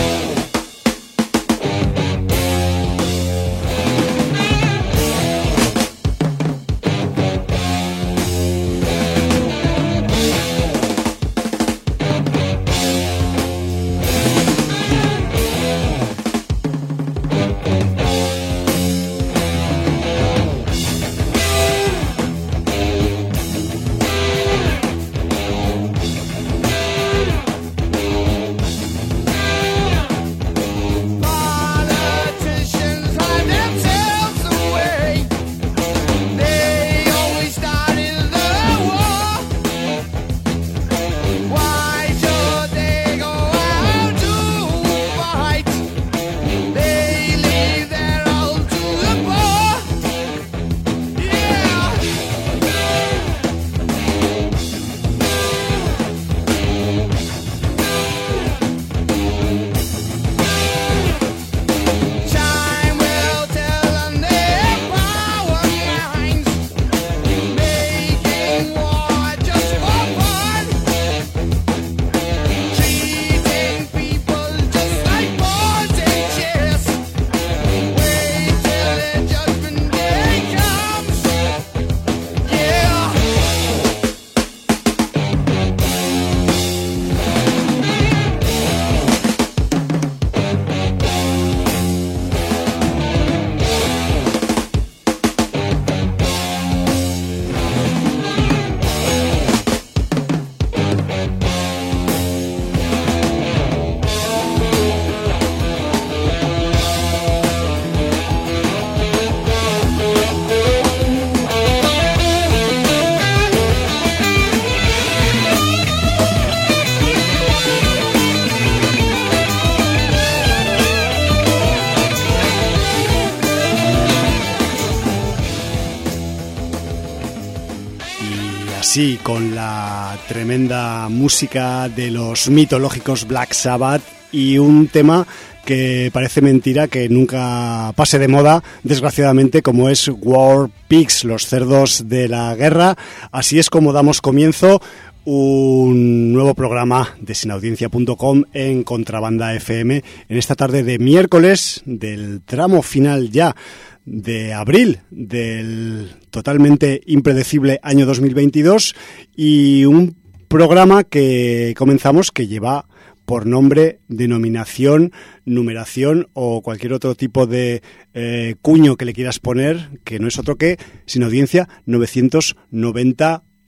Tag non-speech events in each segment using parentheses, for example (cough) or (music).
Lord, yeah. Con la tremenda música de los mitológicos Black Sabbath y un tema que parece mentira que nunca pase de moda, desgraciadamente, como es War Pigs, los cerdos de la guerra. Así es como damos comienzo un nuevo programa de sinaudiencia.com en Contrabanda FM en esta tarde de miércoles del tramo final ya de abril del totalmente impredecible año 2022 y un programa que comenzamos que lleva por nombre, denominación, numeración o cualquier otro tipo de eh, cuño que le quieras poner, que no es otro que Sin Audiencia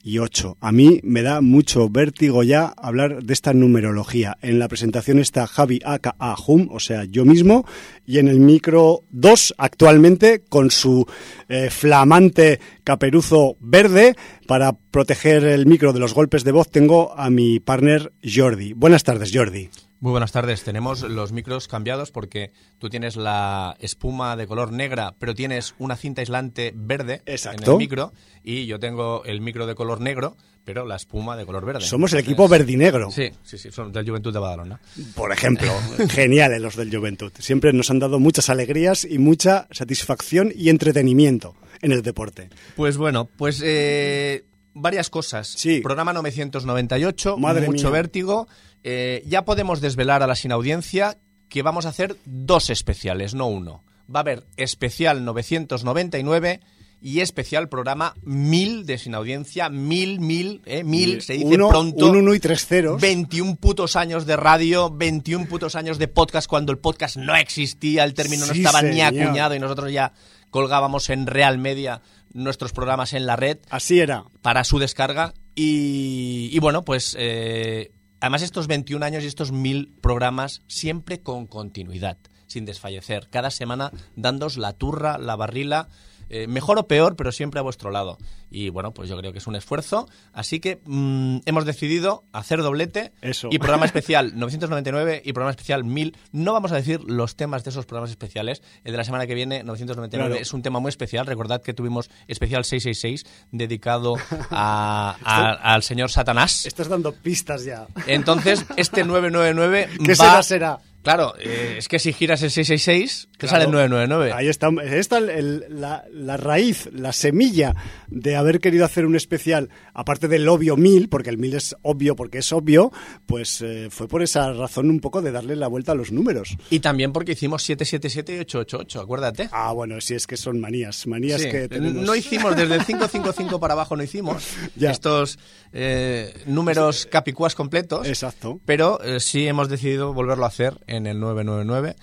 998. A mí me da mucho vértigo ya hablar de esta numerología. En la presentación está Javi Aka Hum, o sea, yo mismo, y en el micro 2 actualmente con su eh, flamante caperuzo verde para proteger el micro de los golpes de voz tengo a mi partner Jordi. Buenas tardes, Jordi. Muy buenas tardes. Tenemos los micros cambiados porque tú tienes la espuma de color negra, pero tienes una cinta aislante verde en el micro y yo tengo el micro de color negro, pero la espuma de color verde. Somos el equipo verdinegro. Sí, sí, sí, son del Juventud de Badalona. Por ejemplo, geniales los del Juventud. Siempre nos han dado muchas alegrías y mucha satisfacción y entretenimiento en el deporte. Pues bueno, pues eh, varias cosas. Sí. Programa 998, Madre mucho mía. vértigo. Eh, ya podemos desvelar a la sinaudiencia que vamos a hacer dos especiales, no uno. Va a haber especial 999 y especial programa 1000 de sinaudiencia, 1000, 1000, eh, 1000, se dice uno, pronto. Un uno y tres ceros. 21 putos años de radio, 21 putos años de podcast cuando el podcast no existía, el término no estaba ni acuñado y nosotros ya colgábamos en Real Media nuestros programas en la red Así era. para su descarga. Y, y bueno, pues eh, además estos 21 años y estos 1000 programas siempre con continuidad. sin desfallecer. Cada semana dándos la turra, la barrila, eh, mejor o peor, pero siempre a vuestro lado. Y bueno, pues yo creo que es un esfuerzo. Así que mm, hemos decidido hacer doblete Eso. y programa especial 999 y programa especial 1000. No vamos a decir los temas de esos programas especiales. El de la semana que viene, 999, Claro. es un tema muy especial. Recordad que tuvimos especial 666 dedicado (laughs) a- a- al señor Satanás. Estás dando pistas ya. Entonces, este (laughs) 999 ¿Qué va- será, será? Claro, eh, es que si giras el 666, te Claro. sale el 999. Ahí está, está el- el- la, la raíz, la semilla de haber querido hacer un especial, aparte del obvio 1000, porque el 1000 es obvio porque es obvio, pues eh, fue por esa razón un poco de darle la vuelta a los números. Y también porque hicimos 777 y 888, acuérdate. Ah, bueno, si es que son manías, manías Sí, que tenemos. No hicimos, desde el (laughs) 555 para abajo no hicimos (laughs) Ya. estos eh, números capicuas completos. Exacto. Pero eh, sí hemos decidido volverlo a hacer en el 999.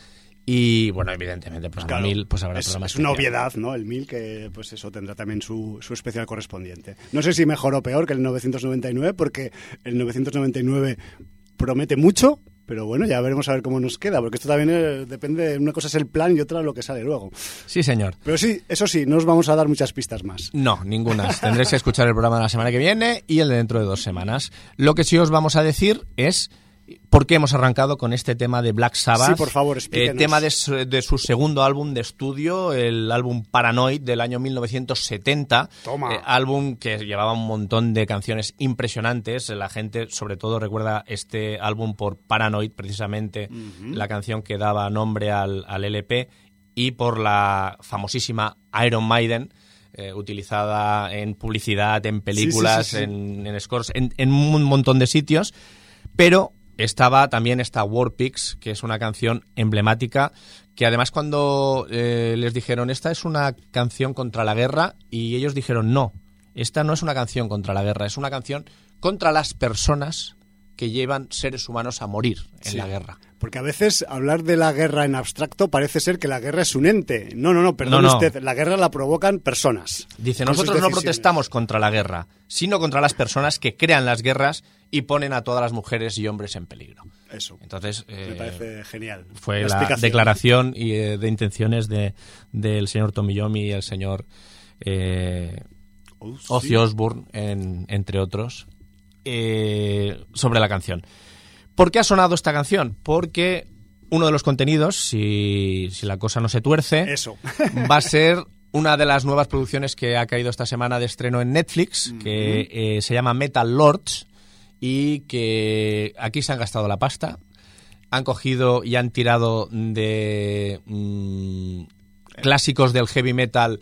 Y bueno, evidentemente, pues Claro, mil pues habrá es, es una obviedad, ¿no? El 1000, que pues eso tendrá también su, su especial correspondiente. No sé si mejor o peor que el 999, porque el 999 promete mucho, pero bueno, ya veremos a ver cómo nos queda, porque esto también eh, depende, una cosa es el plan y otra lo que sale luego. Sí, señor. Pero sí, eso sí, no os vamos a dar muchas pistas más. No, ninguna. (laughs) Tendréis que escuchar el programa de la semana que viene y el de dentro de dos semanas. Lo que sí os vamos a decir es por qué hemos arrancado con este tema de Black Sabbath. Sí, por favor, Eh, explíquenos. tema de su, de su segundo álbum de estudio, el álbum Paranoid del año 1970. Toma. Eh, álbum que llevaba un montón de canciones impresionantes. La gente, sobre todo, recuerda este álbum por Paranoid, precisamente la canción que daba nombre al, al LP, y por la famosísima Iron Maiden. eh, utilizada en publicidad, en películas, sí, sí. en, en scores, en, en un montón de sitios, pero estaba también esta War Pigs, que es una canción emblemática, que además cuando eh, les dijeron, esta es una canción contra la guerra, y ellos dijeron, no, esta no es una canción contra la guerra, es una canción contra las personas que llevan seres humanos a morir en Sí. la guerra. Porque a veces hablar de la guerra en abstracto parece ser que la guerra es un ente. No, no, no, perdón No, no. usted, la guerra la provocan personas. Dice, nosotros no protestamos contra la guerra, sino contra las personas que crean las guerras y ponen a todas las mujeres y hombres en peligro. Eso. Entonces, Me eh, parece genial. fue la, declaración y, eh, de intenciones de, del señor Tomiyomi y el señor eh, Oh, sí. Ozzy Osbourne, en- entre otros, eh, sobre la canción. ¿Por qué ha sonado esta canción? Porque uno de los contenidos, si, si la cosa no se tuerce, Eso. va a ser (laughs) una de las nuevas producciones que ha caído esta semana de estreno en Netflix, que eh, se llama Metal Lords, y que aquí se han gastado la pasta. Han cogido y han tirado de mm, clásicos del heavy metal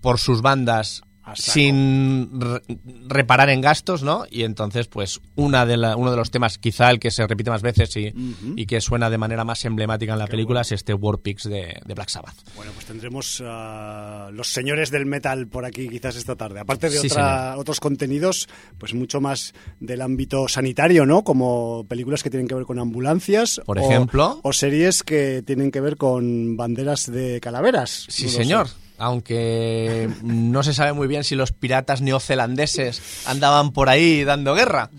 por sus bandas. Sin re- reparar en gastos, ¿no? Y entonces, pues, una de la- uno de los temas, quizá el que se repite más veces y, y que suena de manera más emblemática en la película, es este War Pigs de, de Black Sabbath. Bueno, pues tendremos a los señores del metal por aquí quizás esta tarde. Aparte de Sí, otra- otros contenidos, pues mucho más del ámbito sanitario, ¿no? Como películas que tienen que ver con ambulancias. Por o- ejemplo. O series que tienen que ver con banderas de calaveras. Sí, No señor. sé. Aunque no se sabe muy bien si los piratas neozelandeses andaban por ahí dando guerra.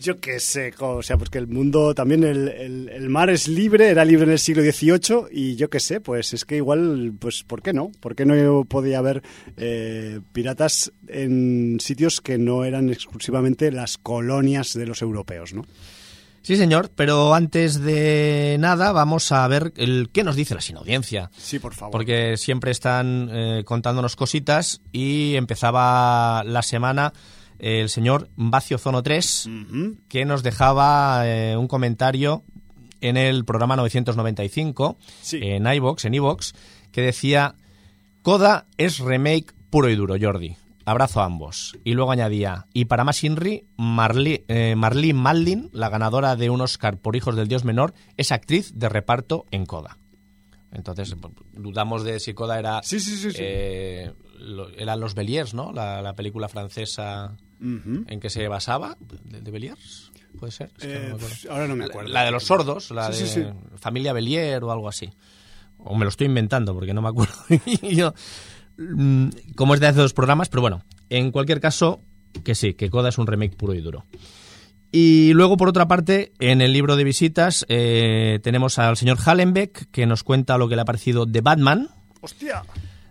Yo qué sé, o sea, porque el mundo también, el, el- el mar es libre, era libre en el siglo XVIII y yo qué sé, pues es que igual, pues ¿por qué no? ¿Por qué no podía haber eh, piratas en sitios que no eran exclusivamente las colonias de los europeos, ¿no? Sí, señor, pero antes de nada vamos a ver el qué nos dice la sin audiencia. Sí, por favor. Porque siempre están eh, contándonos cositas y empezaba la semana eh, el señor Vacio Zono 3 Ujú. que nos dejaba eh, un comentario en el programa 995 Sí. en iVox, en iVox, que decía Coda es remake puro y duro, Jordi. Abrazo a ambos. Y luego añadía, y para más Inri, Marley, eh, Marlene Mallin, la ganadora de un Oscar por Hijos del Dios Menor, es actriz de reparto en Coda. Entonces, dudamos de si Coda era... Sí, sí, sí, eh, lo- eran los Beliers, ¿no? La, la película francesa en que se basaba, de, de Beliers, puede ser. Es que no Eh, me pf, ahora no me acuerdo. La de los sordos, la de familia Belier o algo así. O me lo estoy inventando porque no me acuerdo. (laughs) Y yo, mm, como es de hace dos programas, pero bueno, en cualquier caso, que sí, que Coda es un remake puro y duro. Y luego, por otra parte, en el libro de visitas eh, tenemos al señor Hallenbeck, que nos cuenta lo que le ha parecido de Batman. ¡Hostia!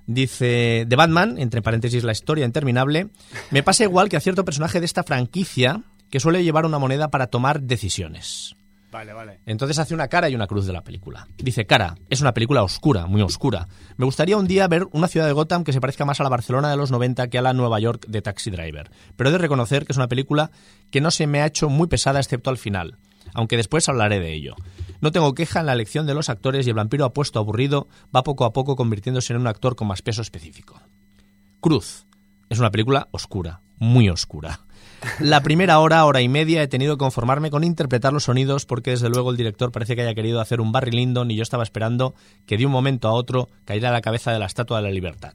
Dice, de Batman, entre paréntesis la historia interminable, me pasa igual que a cierto personaje de esta franquicia que suele llevar una moneda para tomar decisiones. Vale, vale. Entonces hace una cara y una cruz de la película. Dice, cara, es una película oscura, muy oscura. Me gustaría un día ver una ciudad de Gotham que se parezca más a la Barcelona de los 90 que a la Nueva York de Taxi Driver. Pero he de reconocer que es una película que no se me ha hecho muy pesada excepto al final, aunque después hablaré de ello. No tengo queja en la elección de los actores y el vampiro apuesto aburrido va poco a poco convirtiéndose en un actor con más peso específico. Cruz. Es una película oscura, muy oscura. La primera hora, hora y media he tenido que conformarme con interpretar los sonidos porque desde luego el director parece que haya querido hacer un Barry Lyndon y yo estaba esperando que de un momento a otro cayera la cabeza de la Estatua de la Libertad.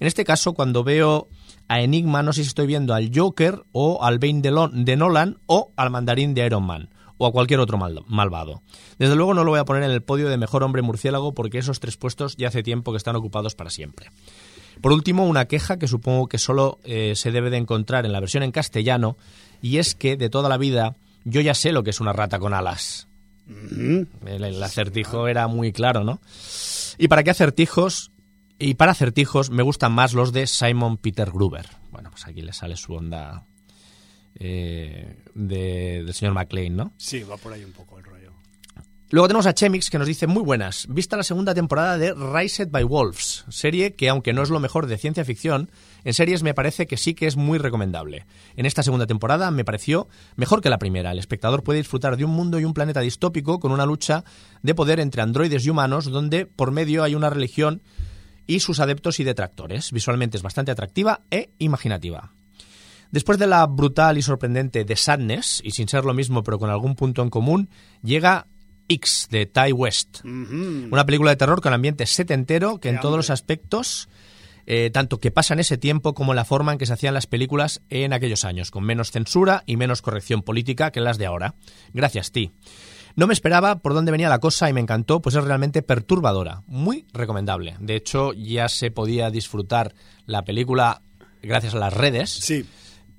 En este caso, cuando veo a Enigma, no sé si estoy viendo al Joker o al Bane de, Nolan o al mandarín de Iron Man o a cualquier otro mal- malvado. Desde luego no lo voy a poner en el podio de mejor hombre murciélago porque esos tres puestos ya hace tiempo que están ocupados para siempre. Por último, una queja que supongo que solo eh, se debe de encontrar en la versión en castellano, y es que de toda la vida yo ya sé lo que es una rata con alas. El, el acertijo era muy claro, ¿no? ¿Y para qué acertijos? Y para acertijos me gustan más los de Simon Peter Gruber. Bueno, pues aquí le sale su onda eh, de- del señor McLean, ¿no? Sí, va por ahí un poco el rollo. Luego tenemos a Chemix que nos dice muy buenas. Vista la segunda temporada de Raised by Wolves, serie que aunque no es lo mejor de ciencia ficción, en series me parece que sí que es muy recomendable. En esta segunda temporada me pareció mejor que la primera. El espectador puede disfrutar de un mundo y un planeta distópico con una lucha de poder entre androides y humanos donde por medio hay una religión y sus adeptos y detractores. Visualmente es bastante atractiva e imaginativa. Después de la brutal y sorprendente The Sadness, y sin ser lo mismo pero con algún punto en común, llega X de Ty West. Una película de terror con ambiente setentero que en todos los aspectos, eh, tanto que pasa en ese tiempo como la forma en que se hacían las películas en aquellos años, con menos censura y menos corrección política que las de ahora. Gracias, Ti. No me esperaba por dónde venía la cosa y me encantó, pues es realmente perturbadora. Muy recomendable. De hecho, ya se podía disfrutar la película gracias a las redes, Sí,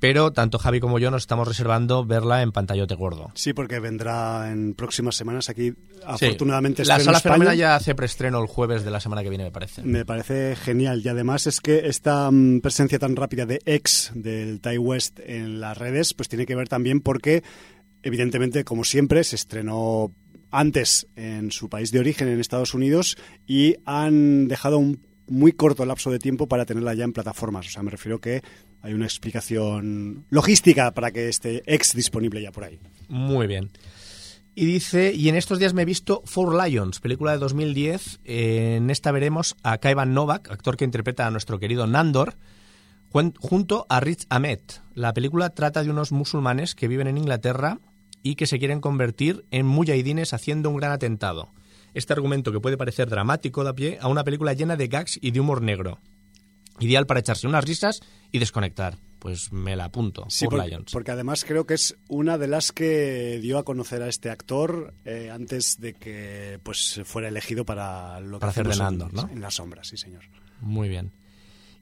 pero tanto Javi como yo nos estamos reservando verla en pantallote gordo. sí, porque vendrá en próximas semanas aquí. Sí. Afortunadamente la estreno sala España. ya hace preestreno el jueves de la semana que viene, me parece. Me parece genial y además es que esta mm, presencia tan rápida de ex del Ty West en las redes pues tiene que ver también porque evidentemente como siempre se estrenó antes en su país de origen en Estados Unidos y han dejado un muy corto lapso de tiempo para tenerla ya en plataformas. O sea, me refiero que hay una explicación logística para que esté ex disponible ya por ahí. Muy bien. Y dice, y en estos días me he visto Four Lions, película de 2010. Eh, en esta veremos a Kaivan Novak, actor que interpreta a nuestro querido Nandor, jun- junto a Rich Ahmed. La película trata de unos musulmanes que viven en Inglaterra y que se quieren convertir en mujahidines haciendo un gran atentado. Este argumento que puede parecer dramático da pie a una película llena de gags y de humor negro. Ideal para echarse unas risas y desconectar. Pues me la apunto. Sí, Four por- Lions. porque además creo que es una de las que dio a conocer a este actor eh, antes de que pues fuera elegido para lo que hacer de Nandor, ¿no? En las sombras, sí, señor. Muy bien.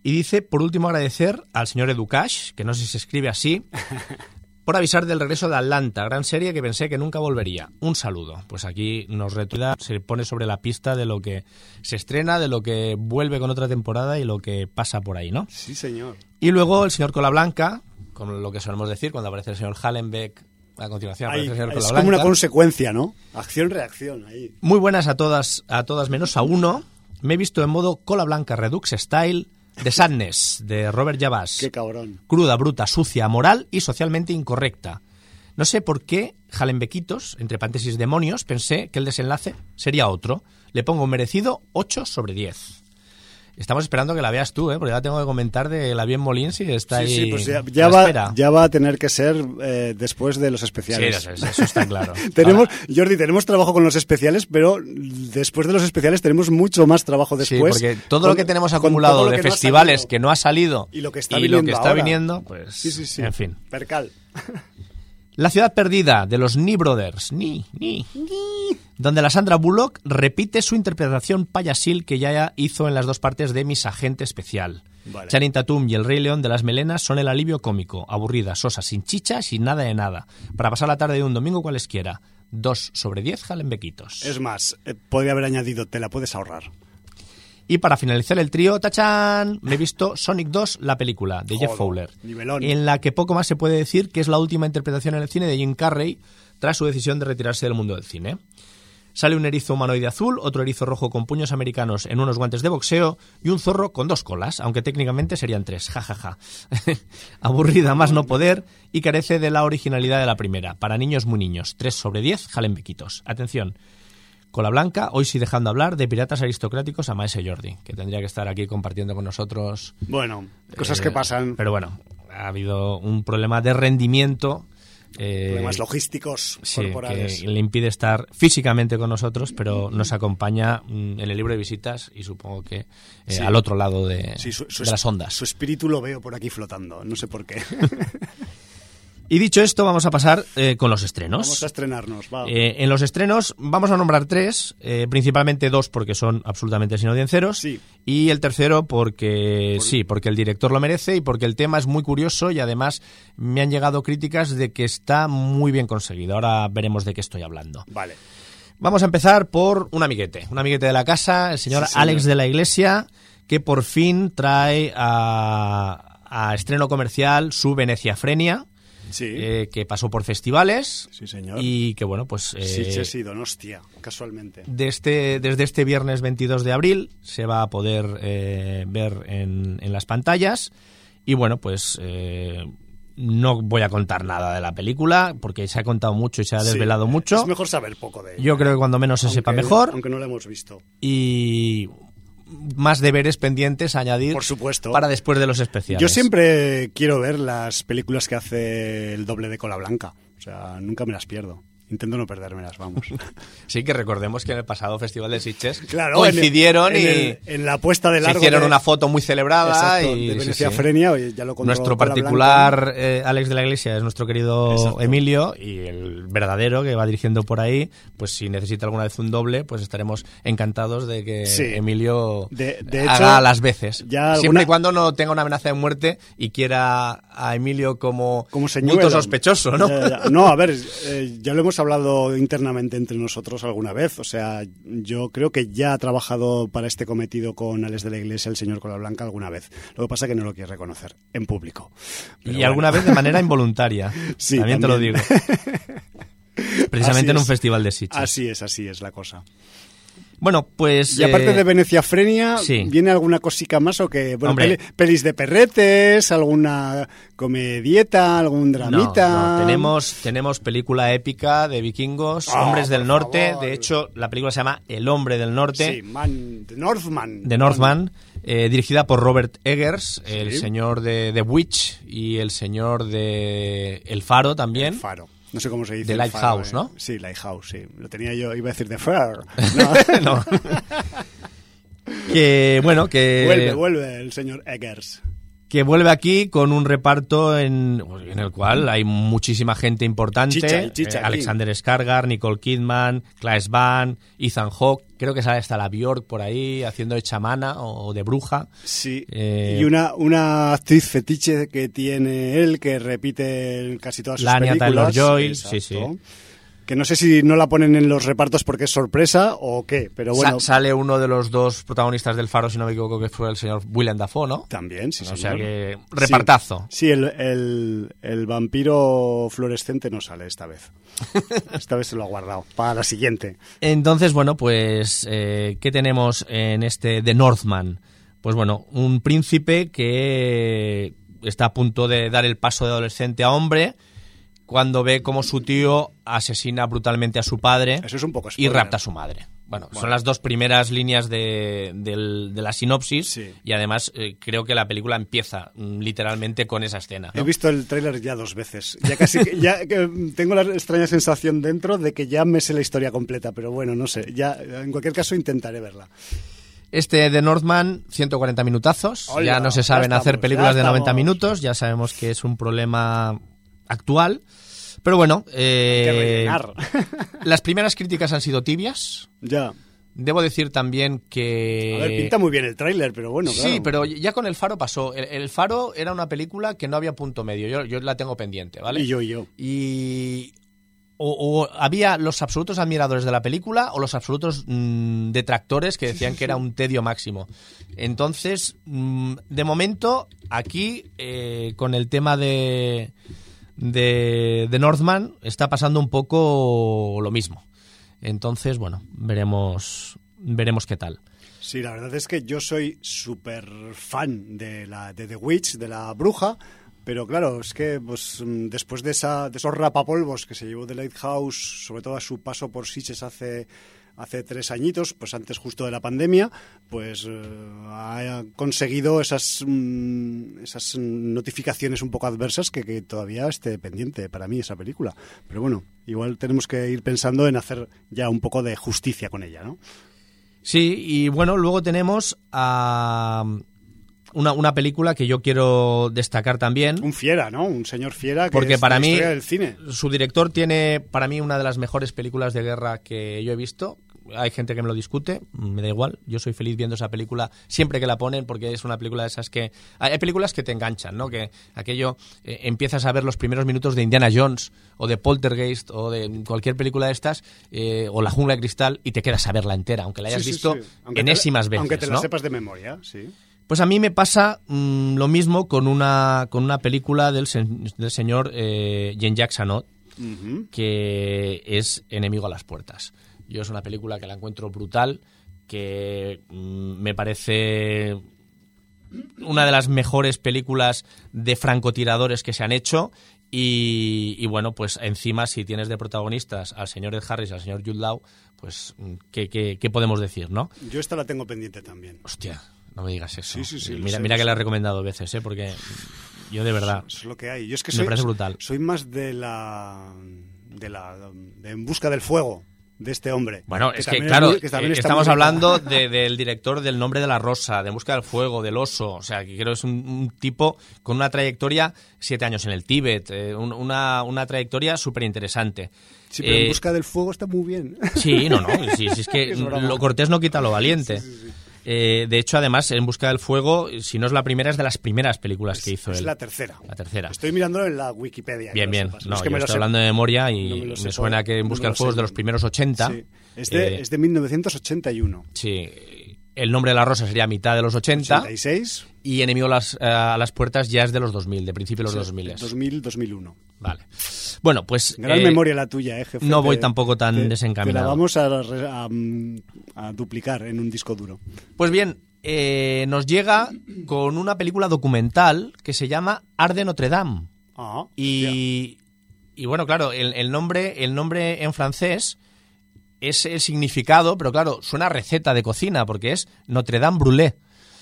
Y dice, por último, agradecer al señor Educash, que no sé si se escribe así, (laughs) por avisar del regreso de Atlanta, gran serie que pensé que nunca volvería. Un saludo. Pues aquí nos retuida, se pone sobre la pista de lo que se estrena, de lo que vuelve con otra temporada y lo que pasa por ahí, ¿no? Sí, señor. Y luego el señor Colablanca, con lo que solemos decir cuando aparece el señor Hallenbeck, a continuación Ahí, aparece el señor es Colablanca. como una consecuencia, ¿no? Acción-reacción ahí. Muy buenas a todas, a todas menos a uno. Me he visto en modo cola blanca Redux Style de Sadness, de Robert Javas. Qué cabrón. Cruda, bruta, sucia, moral y socialmente incorrecta. No sé por qué, Jalenbequitos, entre paréntesis demonios, pensé que el desenlace sería otro. Le pongo un merecido 8 sobre 10. Estamos esperando que la veas tú, ¿eh? porque ya tengo que comentar de la bien Molins y está Sí, ahí. sí, pues ya, va, ya va a tener que ser eh, después de los Sí, especiales. eso, eso está claro. (laughs) tenemos, Ahora- Jordi, tenemos trabajo con los especiales, pero después de los especiales tenemos mucho más trabajo Sí, después. porque todo con- lo que tenemos acumulado de que no ha festivales salido. que no ha salido y lo que está y viniendo lo que está ahora. viniendo, pues Sí, sí, sí. en fin. Percal. (laughs) La ciudad perdida de los Ni Brothers, Ni, Ni, donde la Sandra Bullock repite su interpretación payasil que ya hizo en las dos partes de Mis Agente Especial. Vale. Channing Tatum y el Rey León de las Melenas son el alivio cómico, aburrida, sosa, sin chicha, sin nada de nada. Para pasar la tarde de un domingo cualesquiera. 2 sobre 10 jalenbequitos. Es más, eh, podría haber añadido, te la puedes ahorrar. Y para finalizar el trío, tachan, me he visto Sonic 2, la película, de Jeff Fowler, nivelón. en la que poco más se puede decir que es la última interpretación en el cine de Jim Carrey tras su decisión de retirarse del mundo del cine. Sale un erizo humanoide azul, otro erizo rojo con puños americanos en unos guantes de boxeo y un zorro con dos colas, aunque técnicamente serían tres. Ja, ja, ja. (laughs) Aburrida más no poder y carece de la originalidad de la primera. Para niños muy niños. 3 sobre 10, jalen bequitos. Atención. Cola Blanca, hoy sí dejando hablar de piratas aristocráticos a Maese Jordi, que tendría que estar aquí compartiendo con nosotros. Bueno, cosas eh, que pasan, Pero bueno, ha habido un problema de rendimiento. eh, problemas logísticos Sí, corporales. que le impide estar físicamente con nosotros, pero nos acompaña mm, en el libro de visitas y supongo que eh, Sí. al otro lado de, Sí, su- su de las ondas. Su espíritu lo veo por aquí flotando, no sé por qué. (laughs) Y dicho esto, vamos a pasar eh, con los estrenos. Vamos a estrenarnos, va. Eh, en los estrenos vamos a nombrar tres, eh, principalmente dos porque son absolutamente sin audienciaros Sí. y el tercero porque sí, porque el director lo merece y porque el tema es muy curioso y además me han llegado críticas de que está muy bien conseguido. Ahora veremos de qué estoy hablando. Vale. Vamos a empezar por un amiguete, un amiguete de la casa, el señor, Sí, señor. Alex de la Iglesia, que por fin trae a, a estreno comercial su Veneciafrenia, Sí. eh, que pasó por festivales Sí, señor. y que bueno, pues eh, Sitges y Donostia, casualmente. de este, desde este viernes 22 de abril se va a poder eh, ver en, en las pantallas y bueno, pues eh, no voy a contar nada de la película porque se ha contado mucho y se ha Sí, desvelado mucho. Es mejor saber poco de ella. Yo creo que cuando menos se sepa mejor Aunque no la hemos visto. y más deberes pendientes a añadir Por supuesto. para después de los especiales. Yo siempre quiero ver las películas que hace el doble de cola blanca. O sea, nunca me las pierdo. Intento no perdérmelas, vamos. (laughs) Sí, que recordemos que en el pasado Festival de Sitges Claro, coincidieron en, y el- en, el- en la puesta de se largo hicieron de- una foto muy celebrada Exacto, y de Venecia sí. Frenia, oye, ya lo contó Nuestro particular eh, Alex de la Iglesia es nuestro querido Exacto. Emilio y el verdadero que va dirigiendo por ahí, pues si necesita alguna vez un doble, pues estaremos encantados de que Sí. Emilio De- de haga hecho, las veces. ya Siempre alguna- y cuando no tenga una amenaza de muerte y quiera a Emilio como, como sospechoso, ¿no? Ya, ya. No, a ver, eh, ya lo hemos hablado internamente entre nosotros alguna vez. O sea, yo creo que ya ha trabajado para este cometido con Alex de la Iglesia, el señor Cola Blanca, alguna vez. Lo que pasa es que no lo quiere reconocer en público. y bueno. alguna vez de manera (laughs) involuntaria. Sí, también, te lo digo. (laughs) Precisamente en un es. festival de Sitges. Así es, así es la cosa. Bueno, pues... Y aparte eh, de Venecia Frenia, sí. ¿viene alguna cosica más o que Bueno, Hombre. pelis de perretes, alguna comedieta, algún dramita. no, tenemos, tenemos película épica de vikingos, Ah, hombres del norte. favor. De hecho, la película se llama El hombre del norte, Sí, man, The Northman. de Northman, eh, dirigida por Robert Eggers, el señor de The Witch y el señor de El Faro también. El Faro. No sé cómo se dice. The Lighthouse, faro, ¿no? eh. Sí, Lighthouse, sí. Lo tenía yo, iba a decir The Fair. (laughs) No. No. (laughs) que bueno, que vuelve, vuelve el señor Eggers. Que vuelve aquí con un reparto en, en el cual hay muchísima gente importante. Chicha, hay chicha Eh. Alexander Skargar, Nicole Kidman, Claes Van, Ethan Hawke. Creo que sale hasta la Bjork por ahí haciendo de chamana o de bruja. Sí. Eh, y una, una actriz fetiche que tiene él, que repite casi todas sus La Anya películas. Taylor-Joy, sí, sí. Que no sé si no la ponen en los repartos porque es sorpresa o qué, pero bueno. Sa- sale uno de los dos protagonistas del Faro, si no me equivoco, que fue el señor Willem Dafoe, ¿no? También, sí, o señor. sea que repartazo. Sí, sí, el, el- el vampiro fluorescente no sale esta vez. (laughs) esta vez se lo ha guardado para la siguiente. Entonces, bueno, pues, eh, ¿qué tenemos en este The Northman? Pues bueno, un príncipe que está a punto de dar el paso de adolescente a hombre cuando ve cómo su tío asesina brutalmente a su padre Eso es un poco y rapta a su madre. Bueno, son las dos primeras líneas de, la sinopsis Sí. y además eh, creo que la película empieza mm, literalmente con esa escena. ¿no? He visto el tráiler ya dos veces. Ya casi que- ya que tengo la extraña sensación dentro de que ya me sé la historia completa, pero bueno, no sé. Ya en cualquier caso intentaré verla. Este de Northman, 140 minutazos. Hola, ya no se saben hacer películas de 90 estamos. minutos. Ya sabemos que es un problema actual. Pero bueno, eh, (laughs) las primeras críticas han sido tibias. ya. Debo decir también que... A ver, pinta muy bien el tráiler, pero bueno, claro. Sí, pero ya con El Faro pasó. El, El Faro era una película que no había punto medio. Yo, yo la tengo pendiente, ¿vale? Y yo, y yo. Y o, o había los absolutos admiradores de la película o los absolutos mm, detractores que decían que era un tedio máximo. Entonces, mm, de momento, aquí, eh, con el tema de, de, de Northman, está pasando un poco lo mismo. Entonces, bueno, veremos, veremos qué tal. Sí, la verdad es que yo soy súper fan de, la, de The Witch, de la bruja, pero claro, es que pues, mm, después de, esa, de esos rapapolvos que se llevó de Lighthouse, sobre todo a su paso por Sitges hace, hace tres añitos, pues antes justo de la pandemia, pues eh, ha conseguido esas, mm, esas notificaciones un poco adversas que, que todavía esté pendiente para mí esa película. Pero bueno, igual tenemos que ir pensando en hacer ya un poco de justicia con ella, ¿no? Sí, y bueno, luego tenemos a una, una película que yo quiero destacar también. Un fiera, ¿no? Un señor fiera que Porque es para la mí, historia del cine. su director tiene para mí una de las mejores películas de guerra que yo he visto. Hay gente que me lo discute, me da igual. Yo soy feliz viendo esa película siempre que la ponen porque es una película de esas que... Hay películas que te enganchan, ¿no? Que aquello eh, empiezas a ver los primeros minutos de Indiana Jones o de Poltergeist o de cualquier película de estas eh, o La jungla de cristal y te quedas a verla entera, aunque la hayas Sí, visto sí. Aunque te la- enésimas veces, Aunque te la ¿no? sepas de memoria, sí. Pues a mí me pasa mm, lo mismo con una, con una película del, del señor eh, Jean-Jacques Sanot, que es Enemigo a las Puertas. Yo es una película que la encuentro brutal, que mm, me parece una de las mejores películas de francotiradores que se han hecho. Y, y bueno, pues encima, si tienes de protagonistas al señor Ed Harris y al señor Jude Law, pues, mm, ¿qué, qué, qué podemos decir, no? Yo esta la tengo pendiente también. Hostia, no me digas eso. Sí, sí, sí, mira, mira que la he recomendado veces, ¿eh? Porque yo de verdad. Es lo que hay. Yo es que Me soy, parece brutal. soy más de la, de la de En busca del fuego de este hombre. Bueno, es que claro, muy- que eh, estamos hablando (laughs) de- del director del Nombre de la Rosa, de Busca del Fuego, del Oso, o sea, que creo que es un, un tipo con una trayectoria, siete años en el Tíbet, eh, un- una, una trayectoria súper interesante. Sí, pero Eh, En busca del fuego está muy bien. Sí, no, no, (laughs) sí, sí, es que Es lo cortés no quita lo valiente. Eh, de hecho, además, En Busca del Fuego, si no es la primera, es de las primeras películas que hizo es él. la tercera. La tercera. Estoy mirándolo en la Wikipedia. Bien, bien. No, es que yo me lo estoy hablando de memoria y No me suena todo. que En Busca del Fuego es de los primeros 80. Sí. Es, de, Eh, es de 1981. Sí, El Nombre de la Rosa sería mitad de los 80 86. Y Enemigo a las, eh, a las Puertas ya es de los 2000, de principio de los 2000. 2000, 2001. Vale. Bueno, pues... Gran eh, memoria la tuya, eh, jefe. no Te- voy tampoco tan te- Te desencaminado. la vamos a, a, mm, a duplicar en un disco duro. Pues bien, eh, nos llega con una película documental que se llama Arde Notre Dame. Ah, Y, y bueno, claro, el, el nombre, el nombre en francés es el significado, pero claro, suena a receta de cocina porque es Notre Dame Brûlée.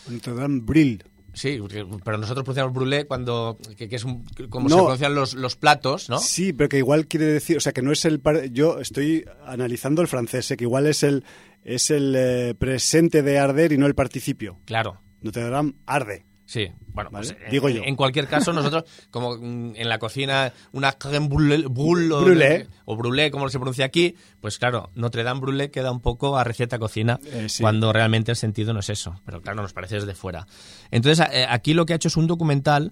Notre Dame Brill. Sí, pero nosotros pronunciamos brûlé cuando que, que es un- como No. se pronuncian los, los platos, ¿no? Sí, pero que igual quiere decir, o sea, que no es el... par- Yo estoy analizando el francés, eh, que igual es el, es el eh, presente de arder y no el participio. Claro. Notre Dame arde. Sí, bueno, Vale, pues, digo en, yo. en cualquier caso, nosotros, (laughs) como en la cocina, una crème brûlée, brûle, o- Brûlée. o brûlée, como se pronuncia aquí, pues claro, Notre Dame brûlée queda un poco a receta cocina, Eh, sí. cuando realmente el sentido no es eso, pero claro, nos parece desde fuera. Entonces, eh, aquí lo que ha hecho es un documental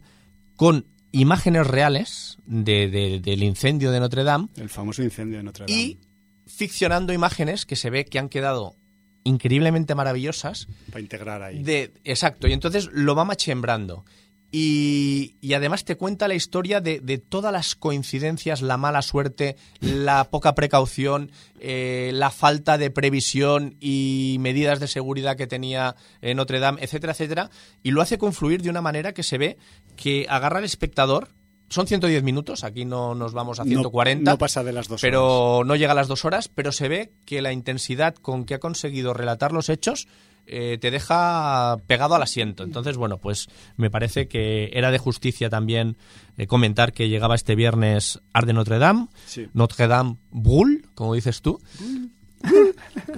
con imágenes reales de- de- del incendio de Notre Dame El famoso incendio de Notre Dame. y ficcionando imágenes que se ve que han quedado increíblemente maravillosas Para integrar ahí. de, exacto, y entonces lo va machembrando. Y, y además te cuenta la historia de, de todas las coincidencias, la mala suerte, la poca precaución, eh, la falta de previsión y medidas de seguridad que tenía eh, Notre Dame, etcétera, etcétera. Y lo hace confluir de una manera que se ve que agarra al espectador. Son 110 minutos, aquí no nos vamos a No- 140. No, pasa de las dos horas. pero no llega a las dos horas, pero se ve que la intensidad con que ha conseguido relatar los hechos eh, te deja pegado al asiento. Entonces, bueno, pues me parece que era de justicia también eh, comentar que llegaba este viernes Arde Notre Dame, Sí. Notre Dame Brûle, como dices tú,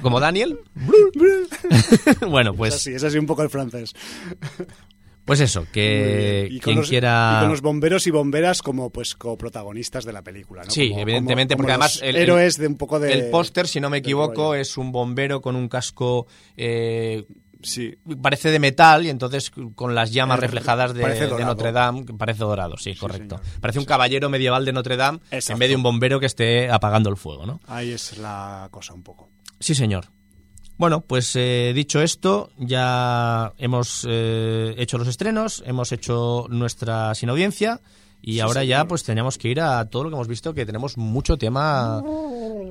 como Daniel. (laughs) bueno, Es pues así, es así un poco el francés. Pues eso, que y, quien los, quiera... y con los bomberos y bomberas como pues coprotagonistas de la película, ¿no? Sí, Como- evidentemente, como- porque como además el- héroes de un poco de El póster, si no me equivoco, es un bombero con un casco... eh, sí. parece de metal y entonces con las llamas Eh, reflejadas de, de. Notre Dame, parece dorado, sí, correcto. señor. Parece un caballero medieval de Notre Dame Exacto. en vez de un bombero que esté apagando el fuego, ¿no? Ahí es la cosa un poco. Sí, señor. Bueno, pues eh, dicho esto, ya hemos eh, hecho los estrenos, hemos hecho nuestra sin audiencia y ahora ya pues teníamos que ir a todo lo que hemos visto, que tenemos mucho tema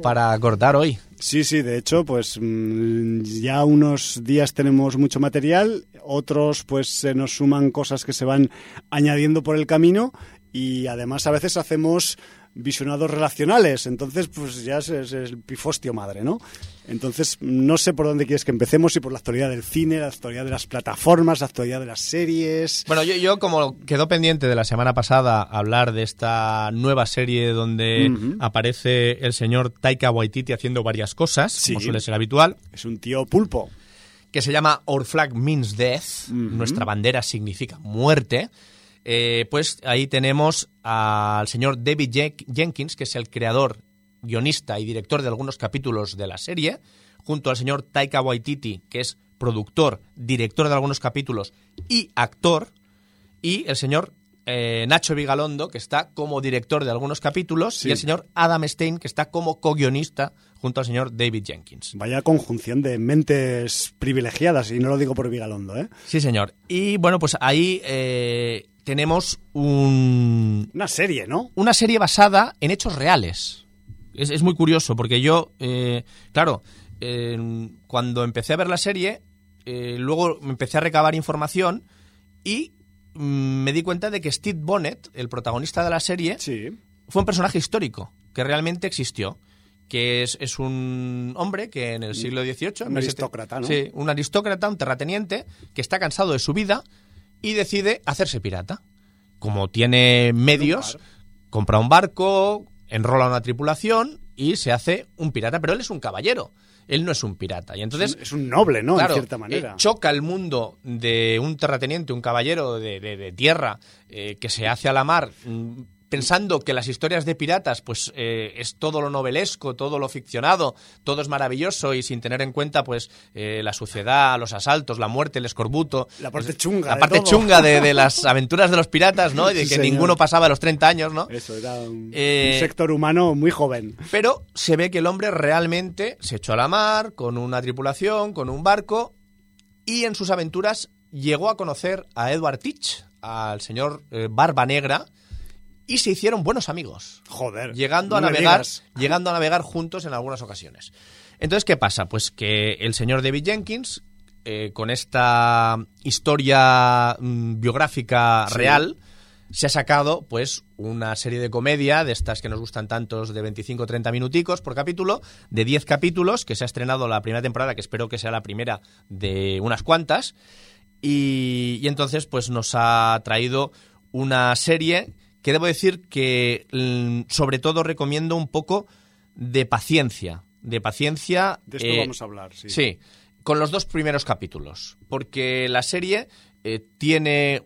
para cortar hoy. Sí, sí, de hecho, pues mm, ya unos días tenemos mucho material, otros pues se nos suman cosas que se van añadiendo por el camino y además a veces hacemos visionados relacionales, entonces pues ya es, es el pifostio madre, ¿no? Entonces no sé por dónde quieres que empecemos, si por la actualidad del cine, la actualidad de las plataformas, la actualidad de las series... Bueno, yo, yo como quedó pendiente de la semana pasada hablar de esta nueva serie donde aparece el señor Taika Waititi haciendo varias cosas, Sí. como suele ser habitual, Es un tío pulpo. que se llama Our Flag Means Death, nuestra bandera significa muerte, eh, pues ahí tenemos al señor David Jen- Jenkins, que es el creador, guionista y director de algunos capítulos de la serie, junto al señor Taika Waititi, que es productor, director de algunos capítulos y actor, y el señor eh, Nacho Vigalondo, que está como director de algunos capítulos, Sí. y el señor Adam Stein, que está como co-guionista junto al señor David Jenkins. Vaya conjunción de mentes privilegiadas, y no lo digo por Vigalondo, ¿eh? Sí, señor. Y bueno, pues ahí eh, tenemos un, Una serie, ¿no? una serie basada en hechos reales. Es, es muy curioso porque yo, eh, claro, eh, cuando empecé a ver la serie, eh, luego me empecé a recabar información y mm, me di cuenta de que Steve Bonnet, el protagonista de la serie, Sí. fue un personaje histórico que realmente existió. Que es, es un hombre que en el siglo XVIII. Un aristócrata, ¿no? Sí, un aristócrata, un terrateniente, que está cansado de su vida y decide hacerse pirata. Como tiene medios, compra un barco, enrola una tripulación y se hace un pirata. Pero él es un caballero, él no es un pirata. Y entonces es un noble, ¿no? Claro, en cierta eh, manera. choca el mundo de un terrateniente, un caballero de, de- de tierra eh, que se hace a la mar mm, pensando que las historias de piratas pues eh, es todo lo novelesco, todo lo ficcionado, todo es maravilloso y sin tener en cuenta pues eh, la suciedad, los asaltos, la muerte, el escorbuto. La parte Es- chunga La de parte todo. chunga de, de (laughs) las aventuras de los piratas, ¿no? Y de que ninguno pasaba los 30 años, ¿no? Eso, era un, Eh, un sector humano muy joven. Pero se ve que el hombre realmente se echó a la mar con una tripulación, con un barco, y en sus aventuras llegó a conocer a Edward Teach, al señor eh, Barba Negra, y se hicieron buenos amigos, Joder. llegando a no navegar, llegando a navegar juntos en algunas ocasiones. Entonces, ¿qué pasa? Pues que el señor David Jenkins, eh, con esta historia mm, biográfica Sí. real, se ha sacado pues una serie de comedia de estas que nos gustan tantos de 25 o 30 minuticos por capítulo, de 10 capítulos, que se ha estrenado la primera temporada, que espero que sea la primera de unas cuantas, y, y entonces pues nos ha traído una serie que debo decir que mm, sobre todo recomiendo un poco de paciencia, de paciencia. De esto eh, vamos a hablar, sí. Sí, con los dos primeros capítulos, porque la serie eh, tiene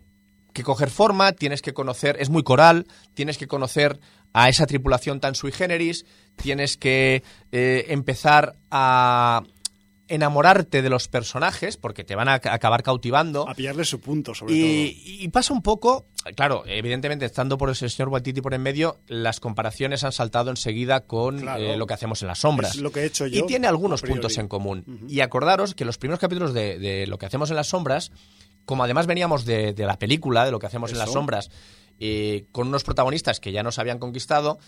que coger forma, tienes que conocer, es muy coral, tienes que conocer a esa tripulación tan sui generis, tienes que eh, empezar a enamorarte de los personajes, porque te van a ac- acabar cautivando. A pillarle su punto, sobre Y, y pasa un poco, claro, evidentemente estando por ese señor Waititi por en medio, las comparaciones han saltado enseguida con Claro. eh, lo que hacemos en las sombras. Es lo que he hecho yo, Y tiene algunos puntos en común. Y acordaros que los primeros capítulos de, de lo que hacemos en las sombras, como además veníamos de, de la película, de lo que hacemos en las sombras, eh, con unos protagonistas que ya nos habían conquistado,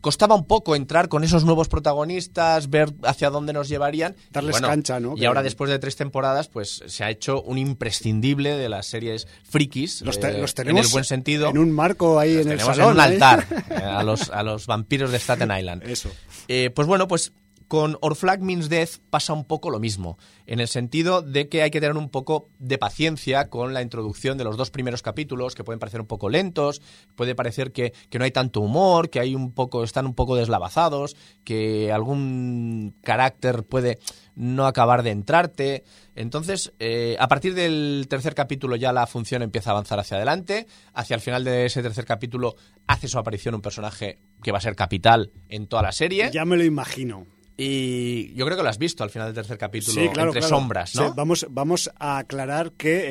costaba un poco entrar con esos nuevos protagonistas, ver hacia dónde nos llevarían. Darles bueno, cancha, ¿no? Y ahora, después de tres temporadas, pues se ha hecho un imprescindible de las series frikis, Los, te- eh, los en tenemos el buen sentido. en un marco ahí Los en el tenemos salón. en un ¿eh? altar (laughs) eh, a, los, a los vampiros de Staten Island. Eso. Eh, pues bueno, pues con Our Flag Means Death pasa un poco lo mismo, en el sentido de que hay que tener un poco de paciencia con la introducción de los dos primeros capítulos, que pueden parecer un poco lentos, puede parecer que, que no hay tanto humor, que hay un poco, están un poco deslavazados, que algún carácter puede no acabar de entrarte. Entonces, eh, a partir del tercer capítulo ya la función empieza a avanzar hacia adelante. Hacia el final de ese tercer capítulo hace su aparición un personaje que va a ser capital en toda la serie. Ya me lo imagino. Y yo creo que lo has visto al final del tercer capítulo, Sí, claro, entre claro. sombras, Sí, ¿no? vamos, vamos a aclarar que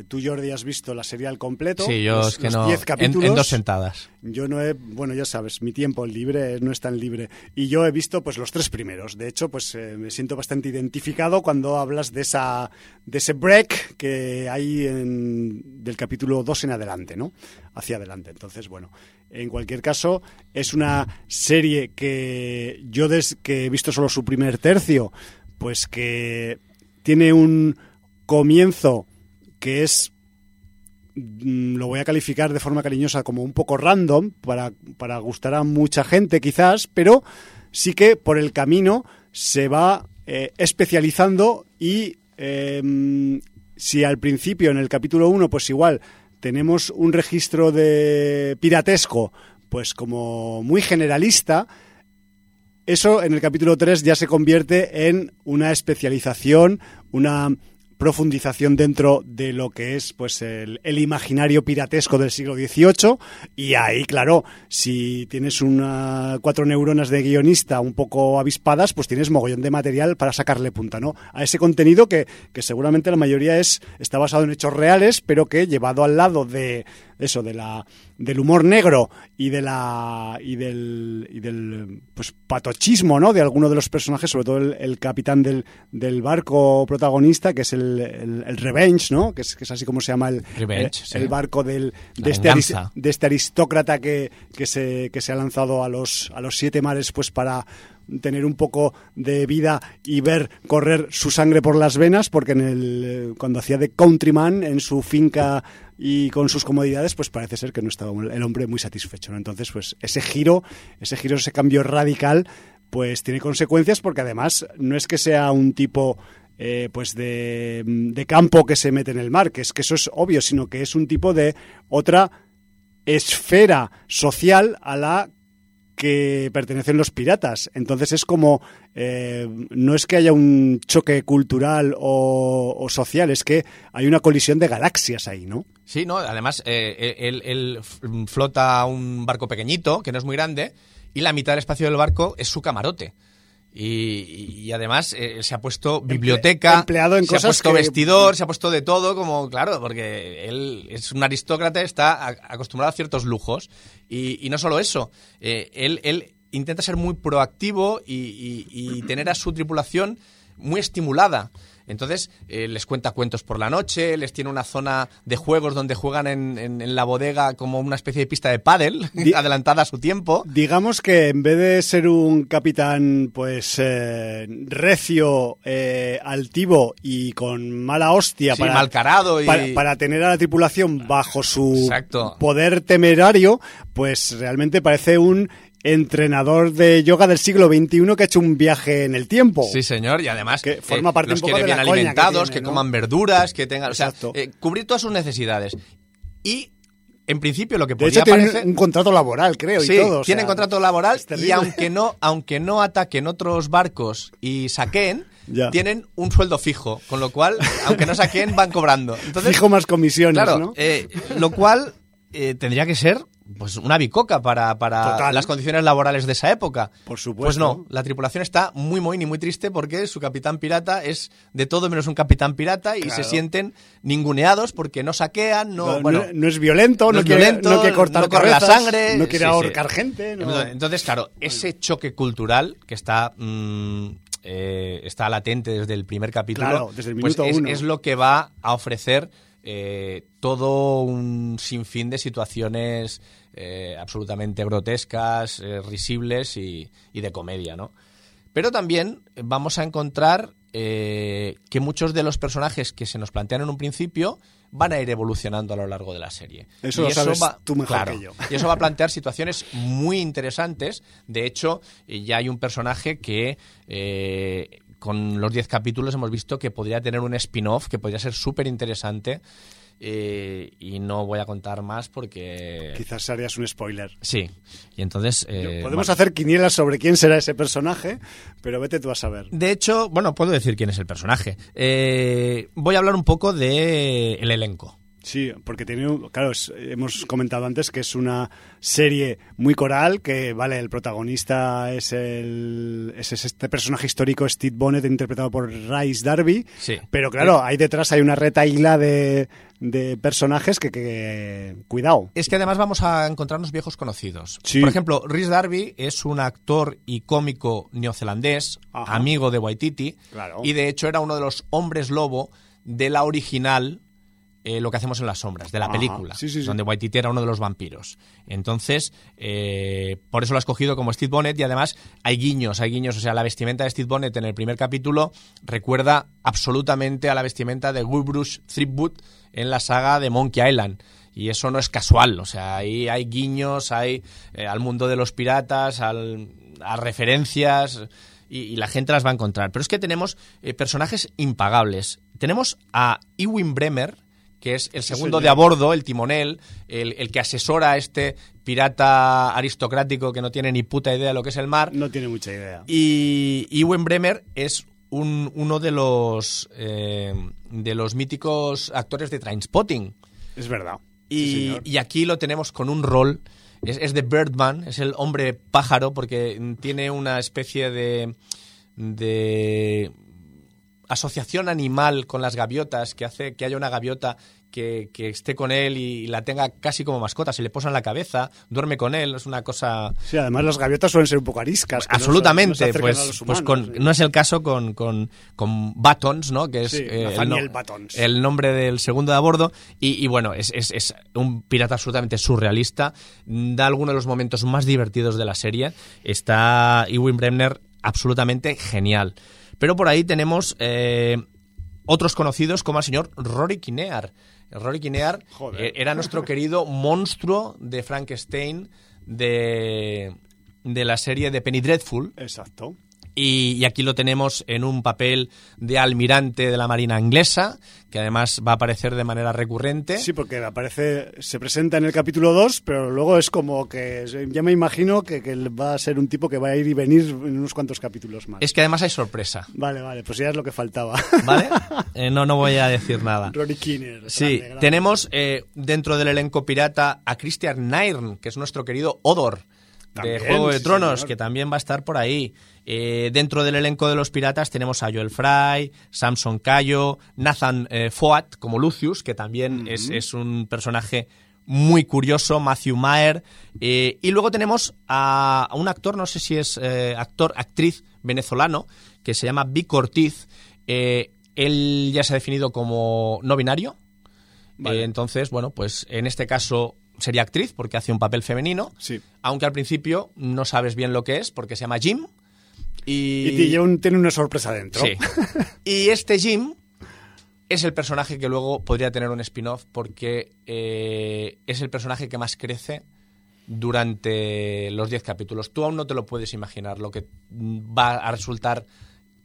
eh, tú, Jordi, has visto la serie al completo. Sí, yo los- es que los no. 10 En, capítulos. en dos sentadas. Yo no he, bueno, ya sabes, mi tiempo libre no es tan libre. Y yo he visto pues los tres primeros. De hecho, pues eh, me siento bastante identificado cuando hablas de esa de ese break que hay en, del capítulo 2 en adelante, ¿no? Hacia adelante. Entonces, bueno, en cualquier caso, es una serie que yo que he visto solo su primer tercio, pues que tiene un comienzo que es mm, lo voy a calificar de forma cariñosa como un poco random para, para gustar a mucha gente quizás, pero sí que por el camino se va eh, especializando y eh, si al principio en el capítulo 1 pues igual tenemos un registro de piratesco pues como muy generalista, eso en el capítulo 3 ya se convierte en una especialización, una profundización dentro de lo que es pues el, imaginario piratesco del siglo XVIII y ahí claro si tienes una cuatro neuronas de guionista un poco avispadas pues tienes mogollón de material para sacarle punta no a ese contenido que, que seguramente la mayoría es está basado en hechos reales pero que llevado al lado de eso de la del humor negro y de la y del y del pues patochismo no de alguno de los personajes sobre todo el, el capitán del, del barco protagonista que es el, el, el Revenge no que es, que es así como se llama el Revenge, sí. barco del de este, aris- de este aristócrata que, que se que se ha lanzado a los a los siete mares pues para tener un poco de vida y ver correr su sangre por las venas porque en el eh, cuando hacía de countryman en su finca y con sus comodidades pues parece ser que no estaba el hombre muy satisfecho entonces pues ese giro ese giro ese cambio radical pues tiene consecuencias porque además no es que sea un tipo eh, pues de, de campo que se mete en el mar que es que eso es obvio sino que es un tipo de otra esfera social a la que pertenecen los piratas. Entonces es como, eh, no es que haya un choque cultural o, social, es que hay una colisión de galaxias ahí, ¿no? Sí, no, además eh, él, él flota un barco pequeñito, que no es muy grande, y la mitad del espacio del barco es su camarote. Y, y además eh, se ha puesto biblioteca, empleado en se ha cosas puesto que- vestidor, se ha puesto de todo, como claro, porque él es un aristócrata, está a- acostumbrado a ciertos lujos. Y, y no solo eso, eh, él, él intenta ser muy proactivo y tener a su tripulación muy estimulada. Entonces, eh, les cuenta cuentos por la noche, les tiene una zona de juegos donde juegan en, en- en la bodega como una especie de pista de pádel, (laughs) adelantada a su tiempo. Digamos que en vez de ser un capitán, pues, eh, recio, eh, altivo y con mala hostia Sí, para, malcarado y- para, para tener a la tripulación bajo su Exacto. poder temerario, pues realmente parece un entrenador de yoga del siglo XXI que ha hecho un viaje en el tiempo. Sí, señor, y además Que forma parte los un poco quiere de la bien que alimentados, que, tiene, ¿no? coman verduras, que tengan, o sea, Exacto. eh, cubrir todas sus necesidades. Y en principio lo que de podría hecho, tienen parecer un contrato laboral, creo, Sí, y todo. o tienen sea, contrato laboral y aunque no, aunque no ataquen otros barcos y saqueen, Ya. tienen un sueldo fijo, con lo cual, aunque no saqueen, van cobrando. Entonces, Fijo más comisiones, claro, ¿no? eh, lo cual eh, tendría que ser pues una bicoca para, para Total. las condiciones laborales de esa época. Por supuesto. Pues no, la tripulación está muy muy ni muy triste porque su capitán pirata es de todo menos un capitán pirata y Claro. se sienten ninguneados porque no saquean, no, No, bueno, no- no es violento, no, no es quiere, violento, no quiere cortar la sangre, no quiere sí, sí. ahorcar gente. Entonces, claro, ese choque cultural que está mm, eh, está latente desde el primer capítulo, Claro, desde el pues minuto es, uno. es lo que va a ofrecer eh, todo un sinfín de situaciones eh, absolutamente grotescas, eh, risibles y, y de comedia, ¿no? Pero también vamos a encontrar eh, que muchos de los personajes que se nos plantean en un principio van a ir evolucionando a lo largo de la serie. Eso Y lo sabes tú mejor claro, que yo. y eso va a (laughs) plantear situaciones muy interesantes. De hecho, ya hay un personaje que con los 10 capítulos hemos visto que podría tener un spin-off, que podría ser súper interesante. Eh, y no voy a contar más porque... Quizás harías un spoiler. Sí, y entonces... eh, Podemos bueno. hacer quinielas sobre quién será ese personaje, pero vete tú a saber. De hecho, bueno, puedo decir quién es el personaje. Eh, voy a hablar un poco de el elenco. Sí, porque tiene, claro, es- hemos comentado antes que es una serie muy coral, que vale, el protagonista es el es este personaje histórico Steve Bonnet interpretado por Rice Darby, Sí. pero claro, ahí detrás hay una retaíla de, de personajes que, que cuidado. Es que además vamos a encontrarnos viejos conocidos. Sí. Por ejemplo, Rhys Darby es un actor y cómico neozelandés, Ajá. amigo de Waititi, Claro. y de hecho era uno de los hombres lobo de la original eh, Lo que hacemos en las sombras, de la Ajá. película, Sí, sí, sí. donde Waititi era uno de los vampiros. Entonces, eh, por eso lo ha escogido como Steve Bonnet y además hay guiños, hay guiños, o sea, la vestimenta de Steve Bonnet en el primer capítulo recuerda absolutamente a la vestimenta de Guybrush Threepwood en la saga de Monkey Island. Y eso no es casual, o sea, ahí hay guiños, hay eh, al mundo de los piratas, al- a referencias, y, y la gente las va a encontrar. Pero es que tenemos personajes impagables. Tenemos a Ewan Bremer, que es el segundo de a bordo, el timonel, el, el que asesora a este pirata aristocrático que no tiene ni puta idea de lo que es el mar. No tiene mucha idea. Y Ewan Bremer es un- uno de los, eh, de los míticos actores de Trainspotting. Es verdad. Y, Sí, y aquí lo tenemos con un rol. Es, es de Birdman, es el hombre pájaro, porque tiene una especie de. de asociación animal con las gaviotas que hace que haya una gaviota que, que esté con él y la tenga casi como mascota. Se le posa en la cabeza, duerme con él, es una cosa. Sí, además las gaviotas suelen ser un poco ariscas. no se- no Absolutamente, se a pues, pues con, sí. no es el caso con, con, con Buttons, ¿no? Que es Sí, eh, el, no- nombre del segundo de a bordo. Y, y bueno, es, es- es un pirata absolutamente surrealista. Da algunos de los momentos más divertidos de la serie. Está Ewan Bremner absolutamente genial. Pero por ahí tenemos eh, otros conocidos como el señor Rory Kinnear. Rory Kinnear Joder. eh, era nuestro querido monstruo de Frankenstein de, de la serie de Penny Dreadful. Exacto. Y, y aquí lo tenemos en un papel de almirante de la Marina inglesa, que además va a aparecer de manera recurrente. Sí, porque aparece, se presenta en el capítulo 2, pero luego es como que ya me imagino que, que va a ser un tipo que va a ir y venir en unos cuantos capítulos más. Es que además hay sorpresa, Vale, vale, pues ya es lo que faltaba. ¿vale? (laughs) Eh, no, no voy a decir nada. Rory Kinnear. Sí, grande, grande. tenemos eh, dentro del elenco pirata a Christian Nairn, que es nuestro querido Odor de Juego de Tronos, que también va a estar por ahí. Eh, dentro del elenco de los piratas tenemos a Joel Fry, Samson Cayo, Nathan eh, Foat como Lucius, que también es, es un personaje muy curioso, Matthew Maher. eh, y luego tenemos a, a un actor, no sé si es actor, actriz venezolano, que se llama Vic Ortiz. Él ya se ha definido como no binario. Vale. Entonces, bueno, pues en este caso sería actriz porque hace un papel femenino. Sí. Aunque al principio no sabes bien lo que es porque se llama Jim. Y, Y tiene un- tiene una sorpresa dentro. Sí. (laughs) Y este Jim es el personaje que luego podría tener un spin-off porque eh, es el personaje que más crece durante los 10 capítulos. Tú aún no te lo puedes imaginar lo que va a resultar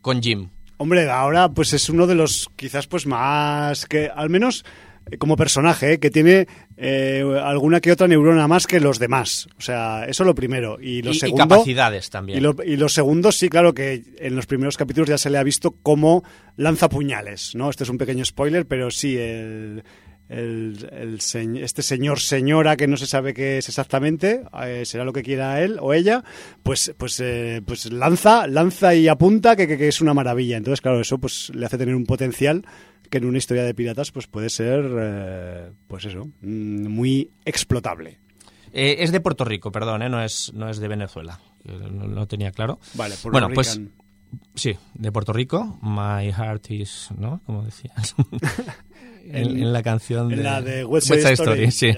con Jim. Hombre, ahora pues es uno de los quizás pues más que al menos como personaje, eh, que tiene eh, alguna que otra neurona más que los demás. O sea, eso lo primero. Y lo Y- y segundo. capacidades también. Y lo, y lo segundo, sí, claro que en los primeros capítulos ya se le ha visto cómo lanza puñales, ¿no? Este es un pequeño spoiler, pero sí, el, el- el se- este señor, señora, que no se sabe qué es exactamente, eh, será lo que quiera él o ella, pues, pues, eh, pues lanza, lanza y apunta que, que- que es una maravilla. Entonces, claro, eso pues le hace tener un potencial que en una historia de piratas pues puede ser, eh, pues eso, mm, muy explotable. Eh, es de Puerto Rico, perdón, eh, no, es, no es de Venezuela. No tenía claro. Vale, por bueno, pues sí, de Puerto Rico. My heart is, ¿no? Como decías. (laughs) en, En- en la canción de, En la de West West Side Side Story. sí.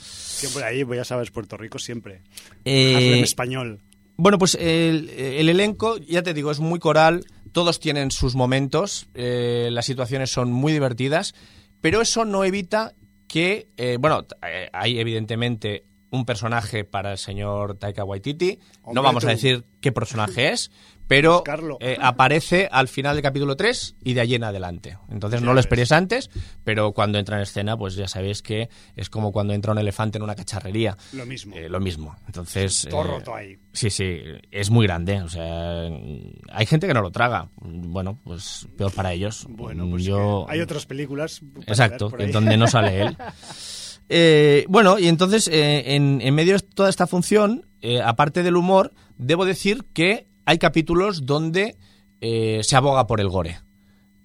Siempre ahí, pues ya sabes, Puerto Rico siempre. Eh, en español. Bueno, pues el, el elenco, ya te digo, es muy coral, todos tienen sus momentos, eh, las situaciones son muy divertidas, pero eso no evita que, eh, bueno, eh, hay evidentemente un personaje para el señor Taika Waititi. Hombre, no vamos a decir qué personaje es, (laughs) pero eh, aparece al final del capítulo 3 y de allí en adelante. Entonces no lo esperéis antes, pero cuando entra en escena, pues ya sabéis que es como cuando entra un elefante en una cacharrería. Lo mismo. Eh, lo mismo. Entonces. Todo eh, roto ahí. Sí, sí, es muy grande. O sea, hay gente que no lo traga. Bueno, pues peor para ellos. Bueno, pues yo. hay otras películas. Exacto, en donde no sale (laughs) él. Eh, bueno, y entonces, eh, en, en medio de toda esta función, eh, aparte del humor, debo decir que hay capítulos donde eh, se aboga por el gore.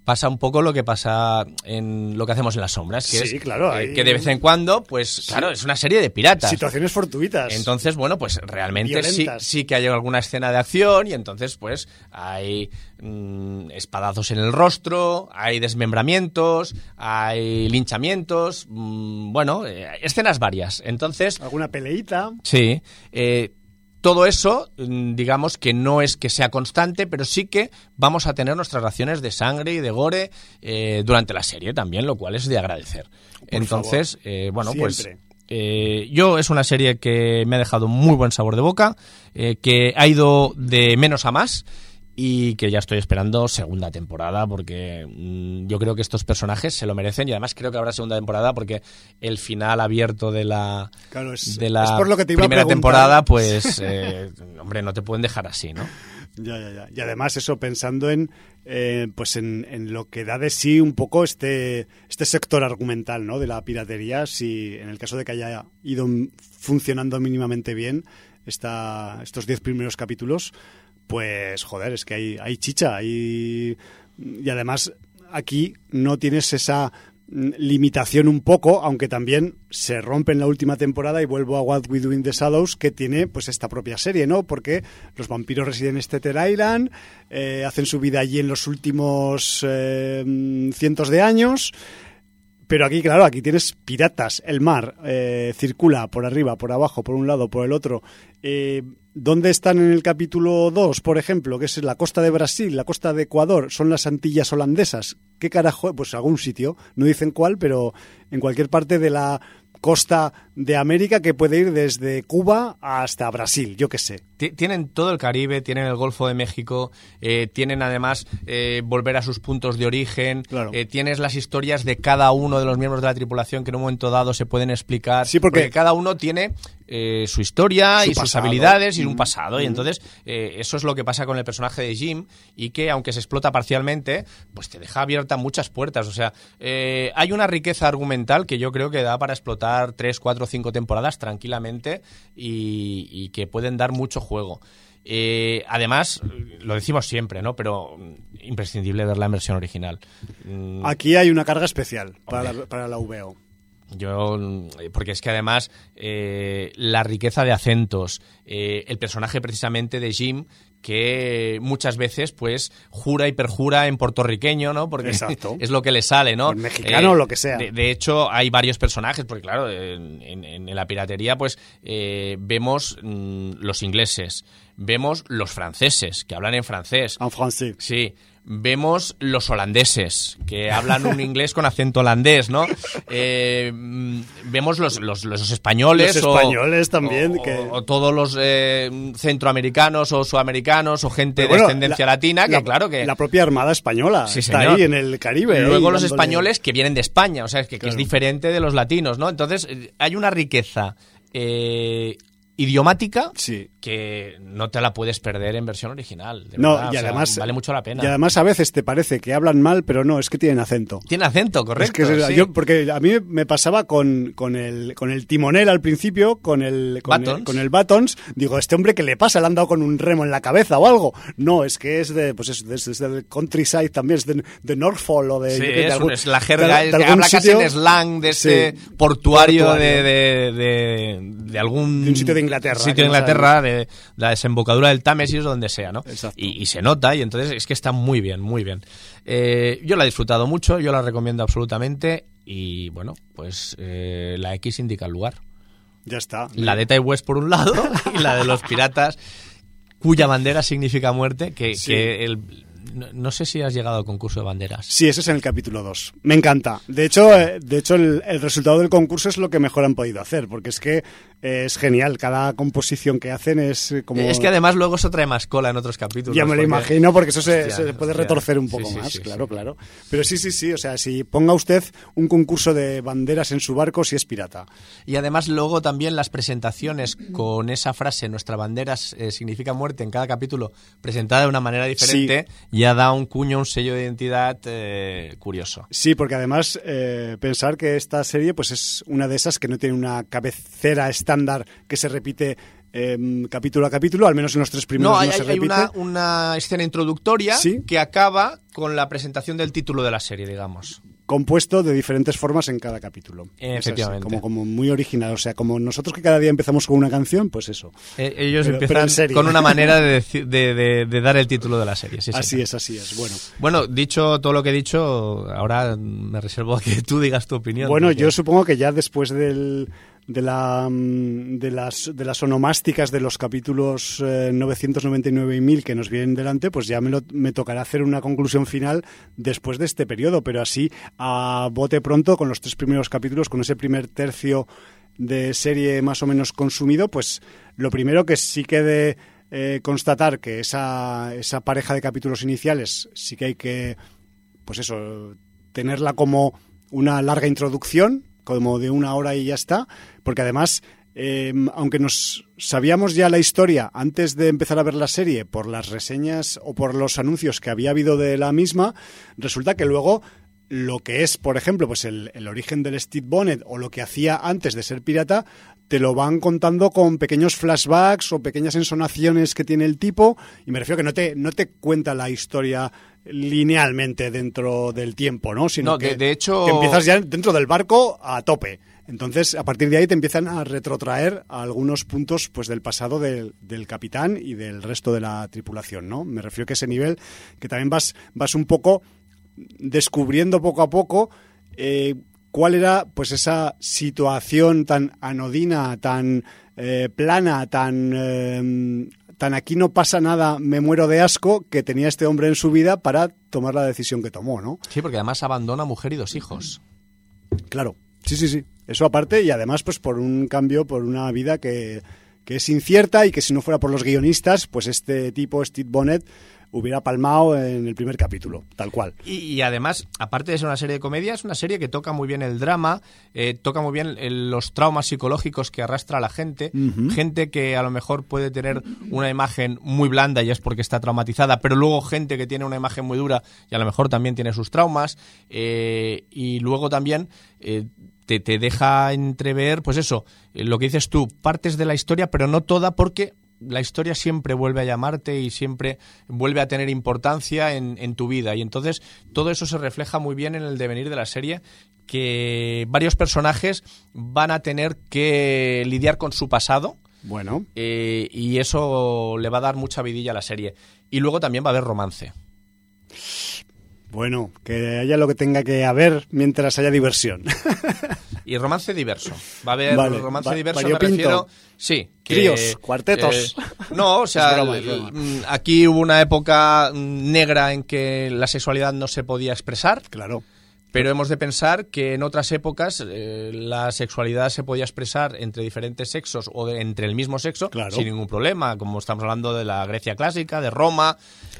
Pasa un poco lo que pasa en lo que hacemos en las sombras, que Sí, es claro, eh, hay- que de vez en cuando, pues claro, es una serie de piratas. Situaciones fortuitas. Entonces, bueno, pues realmente sí, sí que hay alguna escena de acción y entonces pues hay mm, espadazos en el rostro, hay desmembramientos, hay linchamientos, mm, bueno, eh, escenas varias. Entonces, Alguna peleita. sí, eh, todo eso, mm, digamos que no es que sea constante, pero sí que vamos a tener nuestras raciones de sangre y de gore eh, durante la serie también, lo cual es de agradecer. Entonces, eh, bueno, pues eh, yo es una serie que me ha dejado muy buen sabor de boca, eh, que ha ido de menos a más y que ya estoy esperando segunda temporada porque mm, yo creo que estos personajes se lo merecen y además creo que habrá segunda temporada porque el final abierto de la Claro, es- de la es por lo que te iba a primera temporada pues (laughs) eh, hombre no te pueden dejar así no Ya, ya, ya. Y además eso pensando en eh, pues en, en lo que da de sí un poco este, este sector argumental ¿no? de la piratería, si en el caso de que haya ido funcionando mínimamente bien esta, estos diez primeros capítulos, pues joder, es que hay, chicha, y además aquí no tienes esa mm, limitación un poco, aunque también se rompe en la última temporada y vuelvo a What We Do in the Shadows, que tiene pues esta propia serie, ¿no? Porque los vampiros residen en Stater Island, eh, hacen su vida allí en los últimos eh, mm, cientos de años, pero aquí, claro, aquí tienes piratas, el mar eh, circula por arriba, por abajo, por un lado, por el otro. ¿Dónde están en el capítulo 2, por ejemplo? Que es la costa de Brasil, la costa de Ecuador, son las Antillas holandesas. ¿Qué carajo? Pues algún sitio, no dicen cuál, pero en cualquier parte de la costa de América que puede ir desde Cuba hasta Brasil, yo qué sé. Ti- Tienen todo el Caribe, tienen el Golfo de México, eh, tienen además eh, volver a sus puntos de origen, Claro. eh, tienes las historias de cada uno de los miembros de la tripulación que en un momento dado se pueden explicar, Sí, porque- cada uno tiene eh, su historia Su y sus habilidades y un Mm, pasado, y mm. entonces eh, eso es lo que pasa con el personaje de Jim y que aunque se explota parcialmente, pues te deja abiertas muchas puertas, o sea, eh, hay una riqueza argumental que yo creo que da para explotar tres, cuatro, cinco temporadas tranquilamente y, y que pueden dar mucho juego. Eh, además, lo decimos siempre, ¿no? Pero mm, imprescindible verla en versión original. Mm, Aquí hay una carga especial para la, para la VO. Yo, mm, porque es que además eh, la riqueza de acentos, eh, el personaje precisamente de Jim, que muchas veces pues jura y perjura en puertorriqueño, ¿no? Porque Exacto. (laughs) es lo que le sale, ¿no? En mexicano o lo que sea. De, de hecho, hay varios personajes, porque claro, en, en- en la piratería pues eh, vemos mm, los ingleses, vemos los franceses, que hablan en francés, En francés. Sí, vemos los holandeses, que hablan un (laughs) inglés con acento holandés, ¿no? Eh, mm, vemos los, los, los españoles. Los o- españoles también, O, que- o todos los eh, centroamericanos o sudamericanos o gente de la- latina, que la- claro que... La propia Armada Española Sí, está ahí en el Caribe. Luego los españoles que vienen de España, o sea, es que, que es diferente de los latinos, ¿no? Entonces, eh, hay una riqueza eh, idiomática Sí. que no te la puedes perder en versión original. de No, verdad, y o sea, además. vale mucho la pena. Y además a veces te parece que hablan mal, pero no, es que tienen acento. Tiene acento, correcto. Es que es- sí. yo- porque a mí me pasaba con, con, el, con el timonel al principio, con el, con, el, con el Buttons. Digo, ¿este hombre qué le pasa? ¿Le han dado con un remo en la cabeza o algo? No, es que es de, pues es, es- es del countryside también, es de, de Norfolk o de... Sí, de es, algún- es la de- jerga, de es que habla casi sitio- en slang de ese Sí, portuario, portuario. De, de, de- de algún De un sitio de Inglaterra, sitio de Inglaterra, de la desembocadura del Támesis, donde sea, ¿no? Exacto. Y, y se nota, y entonces es que está muy bien, muy bien. Eh, yo la he disfrutado mucho, yo la recomiendo absolutamente, y bueno, pues eh, la X indica el lugar. Ya está. La de Tai West por un lado (laughs) y la de los piratas, cuya bandera significa muerte, que, Sí. que el, no, no sé si has llegado al concurso de banderas. Sí, ese es en el capítulo 2. Me encanta. De hecho, eh, de hecho el, el resultado del concurso es lo que mejor han podido hacer, porque es que es genial. Cada composición que hacen es como... Es que además luego eso trae más cola en otros capítulos. Ya me lo porque- imagino, porque eso se, Hostia, se puede hostia. retorcer un poco sí, más, sí, claro, sí. claro. Pero sí, sí, sí, o sea, si ponga usted un concurso de banderas en su barco, si es pirata. Y además luego también las presentaciones con esa frase, nuestra bandera eh, significa muerte en cada capítulo, presentada de una manera diferente, ya da un cuño, un sello de identidad eh, curioso. Sí, porque además eh, pensar que esta serie pues es una de esas que no tiene una cabecera estándar que se repite eh, capítulo a capítulo, al menos en los tres primeros No, no, hay, se hay- repite. una, una escena introductoria Sí. que acaba con la presentación del título de la serie, digamos. compuesto de diferentes formas en cada capítulo. Es Efectivamente. como, como muy original. O sea, como nosotros que cada día empezamos con una canción, pues eso. Eh, ellos Pero- empiezan con una manera de, (laughs) de- de- de dar el título de la serie. sí, así es, así es. Bueno, Bueno, dicho todo lo que he dicho, ahora me reservo a que tú digas tu opinión. bueno porque- yo supongo que ya después del, de, la, mm, de, las, de las onomásticas de los capítulos eh, 999 y 1000 que nos vienen delante, pues ya me, lo- me tocará hacer una conclusión final después de este periodo. Pero así, a bote pronto, con los tres primeros capítulos, con ese primer tercio de serie más o menos consumido, pues lo primero que sí que de eh, constatar que esa, esa pareja de capítulos iniciales sí que hay que, pues eso, tenerla como una larga introducción, como de una hora y ya está, porque además, eh, aunque nos sabíamos ya la historia antes de empezar a ver la serie por las reseñas o por los anuncios que había habido de la misma, resulta que luego lo que es, por ejemplo, pues el, el origen del Steve Bonnet o lo que hacía antes de ser pirata, te lo van contando con pequeños flashbacks o pequeñas ensonaciones que tiene el tipo, y me refiero que no te, no te cuenta la historia linealmente dentro del tiempo, ¿no? Sino No, que, de- de hecho- que empiezas ya dentro del barco a tope. Entonces, a partir de ahí te empiezan a retrotraer a algunos puntos pues del pasado del, del capitán y del resto de la tripulación, ¿no? Me refiero que ese nivel que también vas, vas un poco descubriendo poco a poco eh, cuál era pues esa situación tan anodina, tan eh, plana, tan eh, tan aquí no pasa nada, me muero de asco que tenía este hombre en su vida para tomar la decisión que tomó, ¿no? Sí, porque además abandona mujer y dos hijos. Claro, sí, sí, sí. Eso aparte y además pues por un cambio, por una vida que, que es incierta y que si no fuera por los guionistas, pues este tipo, Steve Bonnet, hubiera palmado en el primer capítulo, tal cual. Y, y además, aparte de ser una serie de comedia, es una serie que toca muy bien el drama, eh, toca muy bien el- los traumas psicológicos que arrastra la gente, gente que a lo mejor puede tener una imagen muy blanda y es porque está traumatizada, pero luego gente que tiene una imagen muy dura y a lo mejor también tiene sus traumas, eh, y luego también eh, te, te deja entrever, pues eso, eh, lo que dices tú, partes de la historia, pero no toda porque la historia siempre vuelve a llamarte y siempre vuelve a tener importancia en, en tu vida. Y entonces todo eso se refleja muy bien en el devenir de la serie, que varios personajes van a tener que lidiar con su pasado. Bueno, eh, y eso le va a dar mucha vidilla a la serie. Y luego también va a haber romance. bueno, que haya lo que tenga que haber mientras haya diversión. (laughs) Y romance diverso. Va a haber Vale, romance va- diverso, me refiero. Sí. que, Tríos, cuartetos. eh, no, o sea, broma, broma. mm, aquí hubo una época mm, negra en que la sexualidad no se podía expresar. claro. Pero hemos de pensar que en otras épocas eh, la sexualidad se podía expresar entre diferentes sexos o de- entre el mismo sexo Claro. sin ningún problema, como estamos hablando de la Grecia clásica, de Roma.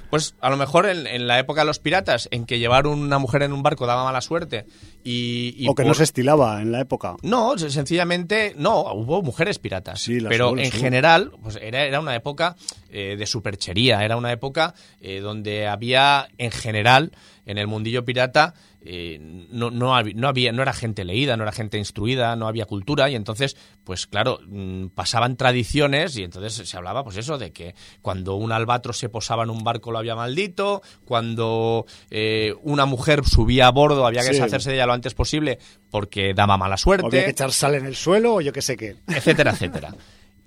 Pues a lo mejor en, en la época de los piratas, en que llevar una mujer en un barco daba mala suerte y, y o que no se estilaba en la época. no, se- sencillamente, no, hubo mujeres piratas. Sí, las pero en general, pues era, era una época eh, de superchería, era una época eh, donde había, en general, en el mundillo pirata, eh, no, no, no había, no era gente leída, no era gente instruida, no había cultura, y entonces, pues claro, mm, pasaban tradiciones, y entonces se hablaba, pues eso, de que cuando un albatros se posaba en un barco lo había maldito, cuando eh, una mujer subía a bordo había que Sí. deshacerse de ella lo antes posible porque daba mala O suerte, había que echar sal en el suelo o yo qué sé qué. etcétera, (laughs) etcétera.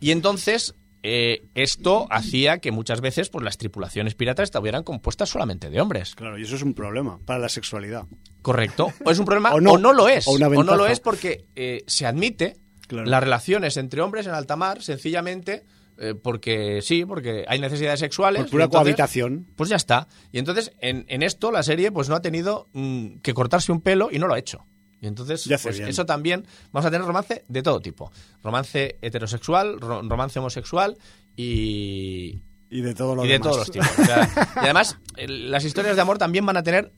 Y entonces eh, esto hacía que muchas veces pues, las tripulaciones piratas estuvieran compuestas solamente de hombres. Claro, y eso es un problema para la sexualidad. Correcto. O es un problema (laughs) O no. o no lo es. O no lo es porque eh, se admite Claro. las relaciones entre hombres en alta mar sencillamente eh, porque sí, porque hay necesidades sexuales. Por pura entonces, cohabitación. Pues ya está. Y entonces en, en esto la serie pues no ha tenido mm, que cortarse un pelo y no lo ha hecho. Y entonces, pues, eso también, vamos a tener romance de todo tipo. Romance heterosexual, ro- romance homosexual y, Y de todo lo y de todos los tipos. O sea, y además, el- las historias de amor también van a tener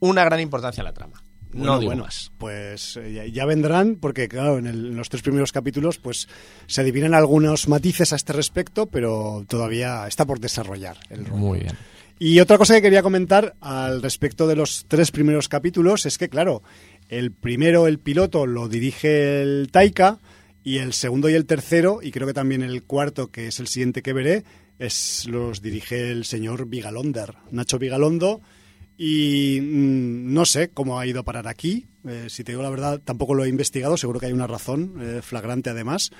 una gran importancia en la trama. No Bueno, digo bueno, más. Pues eh, ya, ya vendrán, porque claro, en, el- en los tres primeros capítulos pues se adivinan algunos matices a este respecto, pero todavía está por desarrollar el rollo. Muy bien. Y otra cosa que quería comentar al respecto de los tres primeros capítulos es que, claro, el primero, el piloto, lo dirige el Taika y el segundo y el tercero, y creo que también el cuarto, que es el siguiente que veré, es, los dirige el señor Vigalonder, Nacho Vigalondo. Y mm, no sé cómo ha ido a parar aquí. Eh, si te digo la verdad, tampoco lo he investigado. Seguro que hay una razón eh, flagrante además.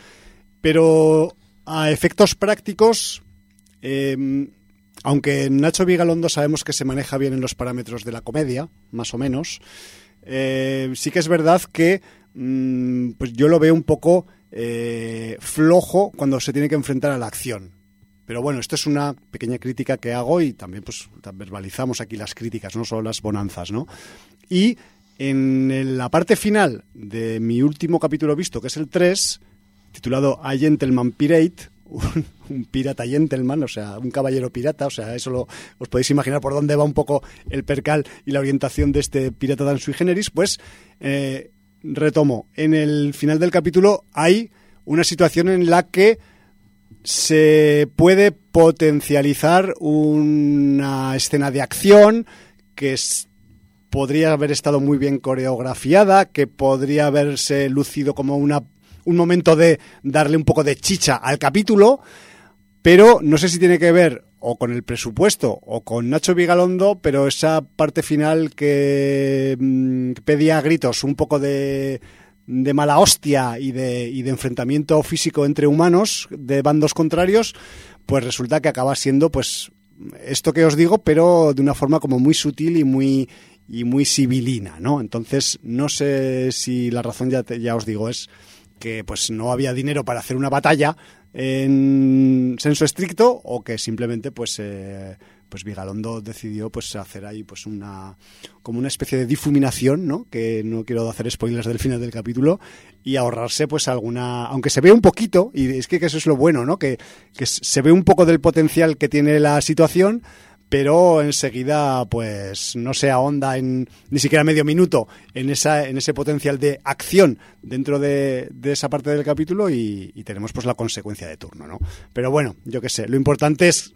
Pero a efectos prácticos, eh, aunque Nacho Vigalondo sabemos que se maneja bien en los parámetros de la comedia, más o menos, eh, sí que es verdad que mm, pues yo lo veo un poco flojo cuando se tiene que enfrentar a la acción. Pero bueno, esto es una pequeña crítica que hago y también pues verbalizamos aquí las críticas, no solo las bonanzas, ¿no? Y en la parte final de mi último capítulo visto, que es el 3, titulado A Gentleman Pirate, un, un pirata gentleman, o sea, un caballero pirata, o sea, eso lo, os podéis imaginar por dónde va un poco el percal y la orientación de este pirata tan sui generis, pues eh, retomo, en el final del capítulo hay una situación en la que se puede potencializar una escena de acción que podría haber estado muy bien coreografiada, que podría haberse lucido como una, un momento de darle un poco de chicha al capítulo, pero no sé si tiene que ver o con el presupuesto o con Nacho Vigalondo, pero esa parte final que mm, pedía a gritos un poco de, de mala hostia y de, y de enfrentamiento físico entre humanos de bandos contrarios, pues resulta que acaba siendo pues esto que os digo, pero de una forma como muy sutil y muy y muy civilina, ¿no? Entonces, no sé si la razón ya, te- ya os digo es que pues no había dinero para hacer una batalla en senso estricto o que simplemente pues eh, pues Vigalondo decidió pues hacer ahí pues una como una especie de difuminación no que no quiero hacer spoilers del final del capítulo y ahorrarse pues alguna aunque se ve un poquito y es que, eso es lo bueno no que, que se ve un poco del potencial que tiene la situación pero enseguida pues no se ahonda en ni siquiera medio minuto en esa en ese potencial de acción dentro de, de esa parte del capítulo y, y tenemos pues la consecuencia de turno no pero bueno yo qué sé lo importante es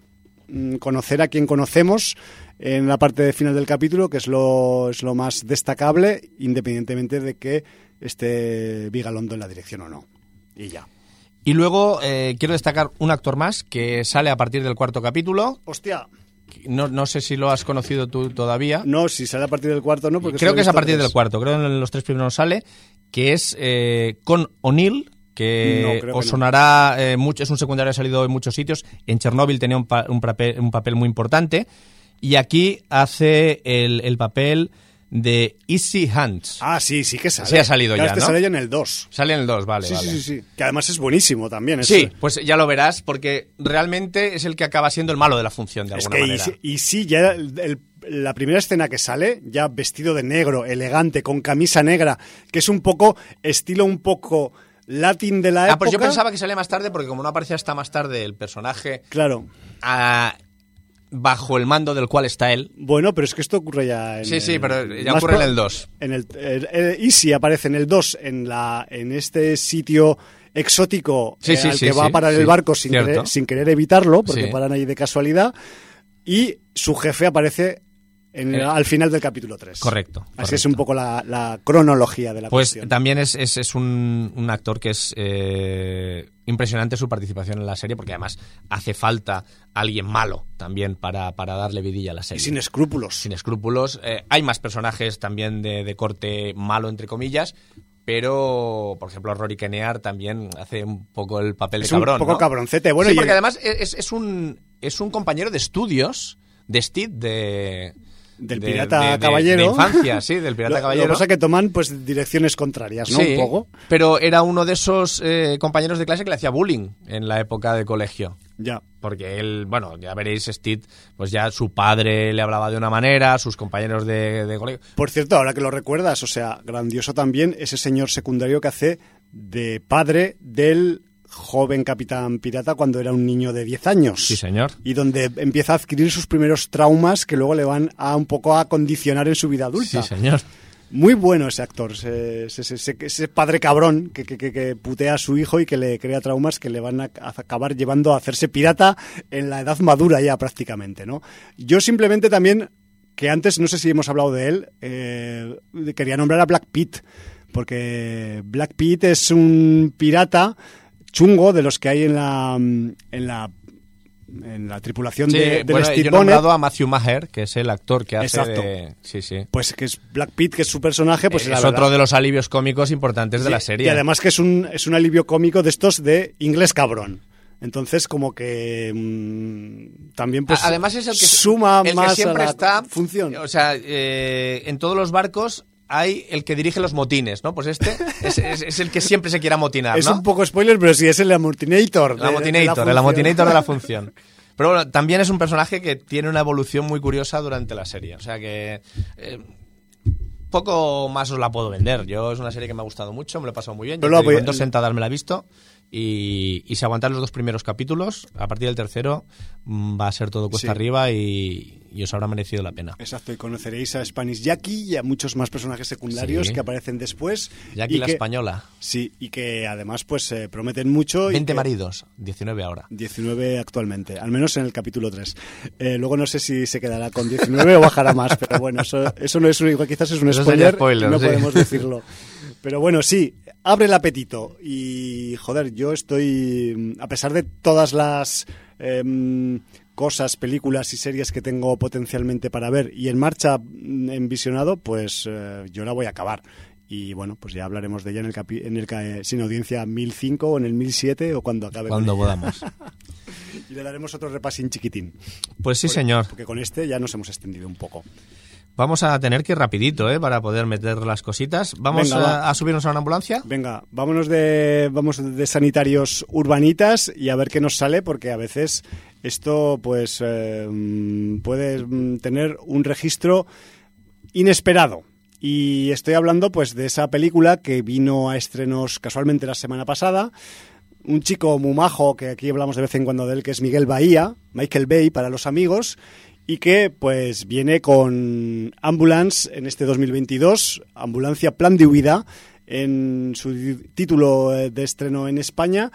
conocer a quien conocemos en la parte final del capítulo que es lo es lo más destacable independientemente de que esté Vigalondo en la dirección o no y ya Y luego eh, quiero destacar un actor más que sale a partir del cuarto capítulo. hostia No, no sé si lo has conocido tú todavía. no si sale a partir del cuarto no porque creo que es a partir tres. del cuarto, creo que en los tres primeros sale, que es eh, con O'Neill, que No, os no. sonará eh, mucho, es un secundario que ha salido en muchos sitios. En Chernóbil tenía un, pa- un papel, un papel muy importante. Y aquí hace el, el papel de Easy Hands. Ah, sí, sí que sale. Sí ha salido Claro, ya, este ¿no? sale ya en el 2. Sale en el 2, vale, sí, vale. sí, sí, sí. Que además es buenísimo también. Sí, pues ya lo verás, porque realmente es el que acaba siendo el malo de la función, de Es alguna que y, manera. sí- y sí, ya el- el- la primera escena que sale, ya vestido de negro, elegante, con camisa negra, que es un poco, estilo un poco latín de la época. Ah, pues yo pensaba que salía más tarde, porque como no aparecía hasta más tarde el personaje Claro. ah, bajo el mando del cual está él. Bueno, pero es que esto ocurre ya en Sí, sí, pero ya ocurre en el 2. En el, el- el- Easy aparece en el 2, en, la, en este sitio exótico Sí, eh, sí, al sí, que va a parar el barco sin querer, sin querer evitarlo, porque paran ahí de casualidad. Y su jefe aparece en Eh, al final del capítulo 3. correcto, Así correcto. es un poco la, la cronología de la Pues cuestión. también es, es, es un, un actor que es eh, impresionante su participación en la serie, porque además hace falta alguien malo también para, para darle vidilla a la Y serie. sin escrúpulos. sin escrúpulos. Eh, hay más personajes también de, de corte malo, entre comillas, pero, por ejemplo, Rory Kennear también hace un poco el papel Es de un cabrón. poco ¿no? cabroncete. Bueno, sí, y porque el- además es, es un, es un compañero de estudios de Steve, de... Del de- pirata de- de- caballero. De infancia, sí, del (laughs) pirata Lo- caballero. Lo que pasa que toman pues direcciones contrarias, ¿no? Sí, Un poco. pero era uno de esos eh, compañeros de clase que le hacía bullying en la época de colegio. Ya. Porque él, bueno, ya veréis, Steve, pues ya su padre le hablaba de una manera, sus compañeros de, de colegio. Por cierto, ahora que lo recuerdas, o sea, grandioso también ese señor secundario que hace de padre del joven capitán pirata cuando era un niño de 10 años. Sí, señor. Y donde empieza a adquirir sus primeros traumas que luego le van a un poco a condicionar en su vida adulta. Sí, señor. Muy bueno ese actor, ese, ese- ese- ese padre cabrón que, que- putea a su hijo y que le crea traumas que le van a, a acabar llevando a hacerse pirata en la edad madura ya prácticamente, ¿no? Yo simplemente también, que antes no sé si hemos hablado de él, eh, quería nombrar a Black Pete, porque Black Pete es un pirata chungo de los que hay en la en la en la tripulación Sí, de, bueno, Steve yo he nombrado a Matthew Maher, que es el actor que hace Exacto. de... Sí, sí. Pues que es Black Pete, que es su personaje, pues la es otro de los alivios cómicos importantes de la serie. Y además que es un, es un alivio cómico de estos de inglés cabrón. Entonces, como que mm, también pues Además es el que suma el que más siempre a la está función. O sea, eh, en todos los barcos hay el que dirige los motines, ¿no? Pues este es, es- es el que siempre se quiere amotinar, es un poco spoiler, pero sí es el amortinator. El amotinator, el amotinator de la función. Pero bueno, también es un personaje que tiene una evolución muy curiosa durante la serie. O sea que. eh, poco más os la puedo vender. Yo es una serie que me ha gustado mucho, me lo he pasado muy bien. Yo la digo, voy- en dos sentadas me la he visto. Y, y si aguantan los dos primeros capítulos, a partir del tercero mm, va a ser todo cuesta Sí. arriba y, y os habrá merecido la pena. Exacto, y conoceréis a Spanish Jackie y a muchos más personajes secundarios Sí. que aparecen después. Jackie y la que- española. Sí, y que además pues eh, prometen mucho. y 20 que- maridos, 19 ahora. 19 actualmente, al menos en el capítulo 3. Eh, luego no sé si se quedará con 19 o bajará más, pero bueno, eso, eso no es un, igual quizás es un Eso spoiler, spoiler, no sí. podemos decirlo. Pero bueno, sí, abre el apetito y joder, yo estoy, a pesar de todas las em, cosas, películas y series que tengo potencialmente para ver y en marcha mm, en visionado, pues eh, yo la voy a acabar. Y bueno, pues ya hablaremos de ella en el, capi- en el eh, sin audiencia 1005 o en el 1007 o cuando acabe. Cuando podamos. (laughs) Y le daremos otro repasín chiquitín. Pues sí, señor. Porque con este ya nos hemos extendido un poco. Vamos a tener que ir rapidito, ¿eh? Para poder meter las cositas. Vamos Venga, a, va. a subirnos a una ambulancia. Venga, vámonos de, vamos de sanitarios urbanitas y a ver qué nos sale, porque a veces esto pues eh, puede mm, tener un registro inesperado. Y estoy hablando pues de esa película que vino a estrenos casualmente la semana pasada. Un chico muy majo, que aquí hablamos de vez en cuando de él, que es Miguel Bahía, Michael Bay para los amigos, y que pues viene con Ambulance en este 2022, Ambulancia Plan de Huida, en su título eh, de estreno en España.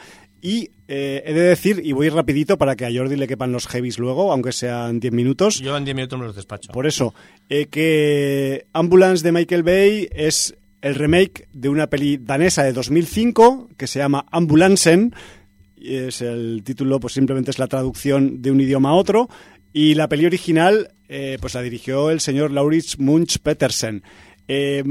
Y eh, he de decir, y voy rapidito para que a Jordi le quepan los heavies luego, aunque sean 10 minutos. Yo en 10 minutos me los despacho. Por eso, eh, que Ambulance de Michael Bay es el remake de una peli danesa de 2005 que se llama Ambulancen. Y Es el título, pues simplemente es la traducción de un idioma a otro. Y la peli original, eh, pues la dirigió el señor Laurits Munch Petersen. Eh,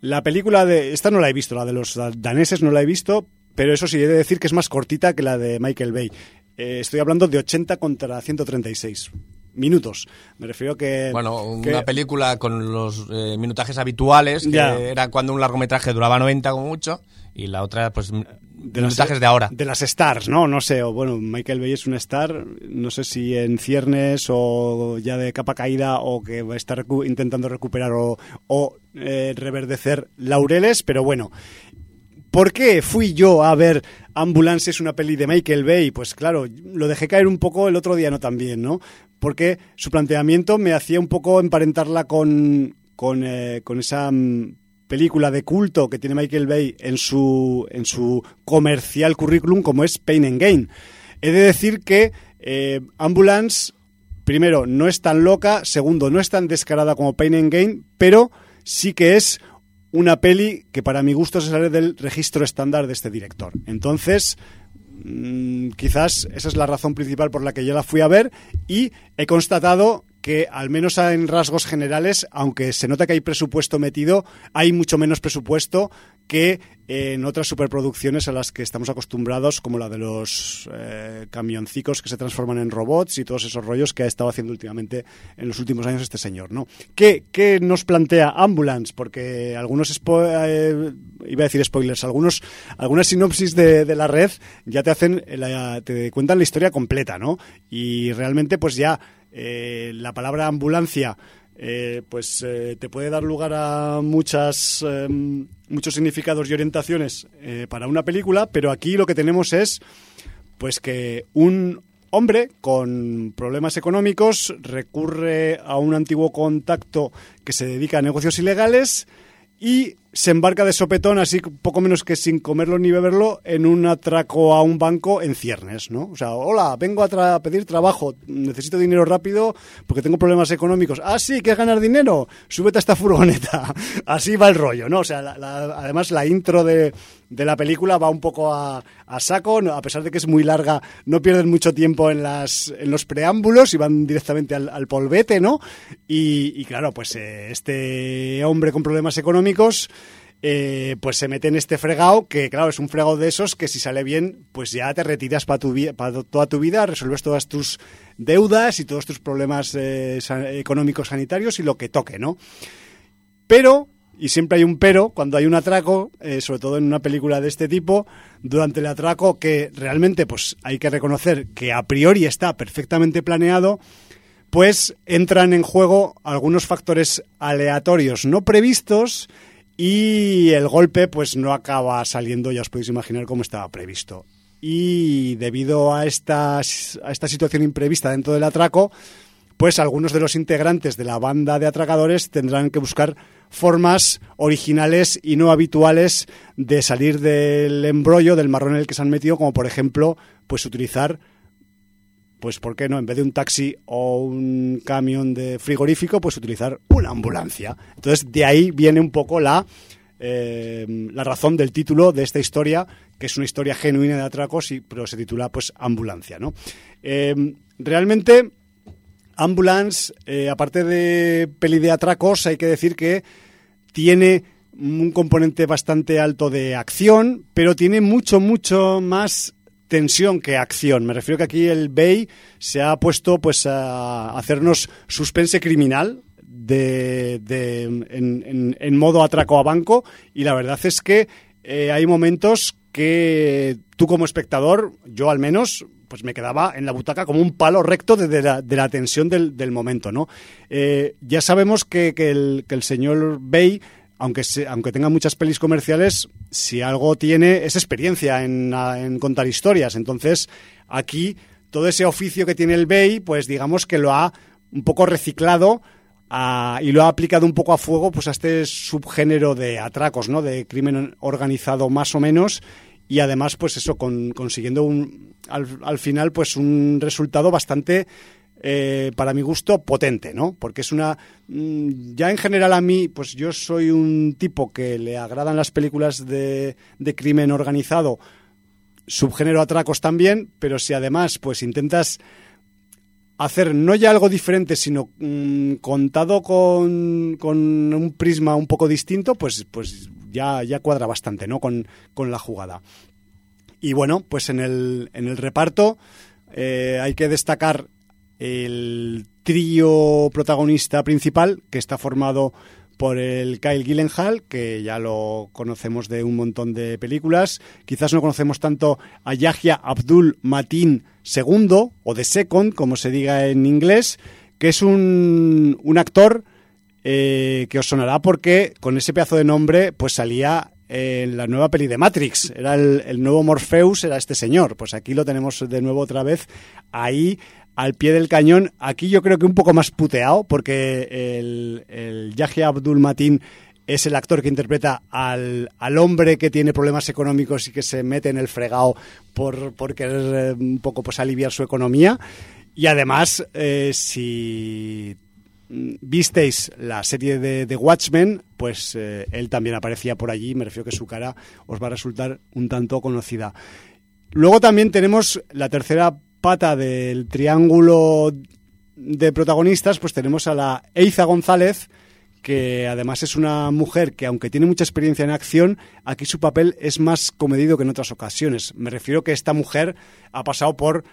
la película de. Esta no la he visto, la de los daneses no la he visto, pero eso sí, he de decir que es más cortita que la de Michael Bay. Eh, estoy hablando de 80 contra 136 minutos. Me refiero que. Bueno, que- una película con los eh, minutajes habituales, que Ya. era cuando un largometraje duraba 90 como mucho, y la otra, pues, de las- minutajes de ahora. De las stars, ¿no? No sé, o bueno, Michael Bay es una star, no sé si en ciernes o ya de capa caída o que va a estar recu- intentando recuperar o, o, eh, reverdecer laureles, pero bueno. ¿Por qué fui yo a ver Ambulance es una peli de Michael Bay? Pues claro, lo dejé caer un poco el otro día, no también, ¿no? Porque su planteamiento me hacía un poco emparentarla con, con, eh, esa mm, película de culto que tiene Michael Bay en su, en su comercial currículum, como es Pain and Gain. He de decir que eh, Ambulance, primero, no es tan loca, segundo, no es tan descarada como Pain and Gain, pero sí que es una peli que para mi gusto se sale del registro estándar de este director. Entonces, mm, quizás esa es la razón principal por la que yo la fui a ver y he constatado que al menos en rasgos generales, aunque se nota que hay presupuesto metido, hay mucho menos presupuesto que en otras superproducciones a las que estamos acostumbrados, como la de los eh, camioncicos que se transforman en robots y todos esos rollos que ha estado haciendo últimamente en los últimos años este señor, ¿no? ¿Qué, nos plantea Ambulance? Porque algunos, eh, iba a decir spoilers, algunos, algunas sinopsis de, de la red ya te hacen, la- te cuentan la historia completa, ¿no? Y realmente pues ya eh, la palabra ambulancia eh, pues eh, te puede dar lugar a muchas eh, muchos significados y orientaciones para una película, pero aquí lo que tenemos es pues que un hombre con problemas económicos recurre a un antiguo contacto que se dedica a negocios ilegales y se embarca de sopetón, así poco menos que sin comerlo ni beberlo, en un atraco a un banco en ciernes, ¿no? O sea, hola, vengo a, tra- a pedir trabajo, necesito dinero rápido porque tengo problemas económicos. Ah, sí, ¿quieres ganar dinero? Súbete a esta furgoneta. (laughs) Así va el rollo, ¿no? O sea, la- además la intro de, de la película va un poco a, a saco, a pesar de que es muy larga, no pierden mucho tiempo en, las, en los preámbulos y van directamente al, al polvete, ¿no? Y, y claro, pues eh, este hombre con problemas económicos eh, pues se mete en este fregado, que claro, es un fregado de esos que si sale bien, pues ya te retiras para tu vi- pa toda tu vida, resuelves todas tus deudas y todos tus problemas eh, económicos sanitarios y lo que toque, ¿no? Pero, y siempre hay un pero, cuando hay un atraco, eh, sobre todo en una película de este tipo, durante el atraco que realmente pues hay que reconocer que a priori está perfectamente planeado, pues entran en juego algunos factores aleatorios no previstos y el golpe pues no acaba saliendo, ya os podéis imaginar cómo estaba previsto. Y debido a esta, a esta situación imprevista dentro del atraco, pues algunos de los integrantes de la banda de atracadores tendrán que buscar formas originales y no habituales de salir del embrollo, del marrón en el que se han metido, como por ejemplo, pues utilizar pues ¿por qué no? En vez de un taxi o un camión de frigorífico, pues utilizar una ambulancia. Entonces, de ahí viene un poco la, eh, la razón del título de esta historia, que es una historia genuina de atracos, y, pero se titula pues Ambulancia, ¿no? Eh, realmente, Ambulance, eh, aparte de peli de atracos, hay que decir que tiene un componente bastante alto de acción, pero tiene mucho, mucho más tensión que acción. Me refiero que aquí el Bay se ha puesto pues a hacernos suspense criminal de, de- en, en- modo atraco a banco y la verdad es que eh, hay momentos que tú como espectador, yo al menos, pues me quedaba en la butaca como un palo recto de, la, de la tensión del, del momento, ¿no? Eh, ya sabemos que, que el, que el señor Bay aunque, se- aunque tenga muchas pelis comerciales, si algo tiene es experiencia en, contar historias. Entonces, aquí todo ese oficio que tiene el Bay, pues digamos que lo ha un poco reciclado y lo ha aplicado un poco a fuego pues a este subgénero de atracos, ¿no? De crimen organizado más o menos y además pues eso con- consiguiendo un, al, al final pues un resultado bastante eh, para mi gusto potente, ¿no? Porque es una mm, ya en general a mí pues yo soy un tipo que le agradan las películas de, crimen organizado subgénero atracos también, pero si además pues intentas hacer no ya algo diferente, sino mm, contado con, con un prisma un poco distinto, pues, pues ya, ya cuadra bastante, ¿no? Con, con la jugada. Y bueno, pues en el, en el reparto eh, hay que destacar el trío protagonista principal, que está formado por el Kyle Gyllenhaal, que ya lo conocemos de un montón de películas. Quizás no conocemos tanto a Yahya Abdul Matin II, o The Second, como se diga en inglés, que es un, un actor eh, que os sonará porque con ese pedazo de nombre pues salía en la nueva peli de Matrix. Era el, el nuevo Morpheus, era este señor. Pues aquí lo tenemos de nuevo otra vez ahí al pie del cañón. Aquí yo creo que un poco más puteado porque el, el Yahya Abdul Matin es el actor que interpreta al, al hombre que tiene problemas económicos y que se mete en el fregado por, por querer eh, un poco pues aliviar su economía. Y además, eh, si visteis la serie de, de Watchmen, pues eh, él también aparecía por allí. Me refiero que su cara os va a resultar un tanto conocida. Luego también tenemos la tercera pata del triángulo de protagonistas, pues tenemos a la Eiza González, que además es una mujer que aunque tiene mucha experiencia en acción, aquí su papel es más comedido que en otras ocasiones. Me refiero que esta mujer ha pasado por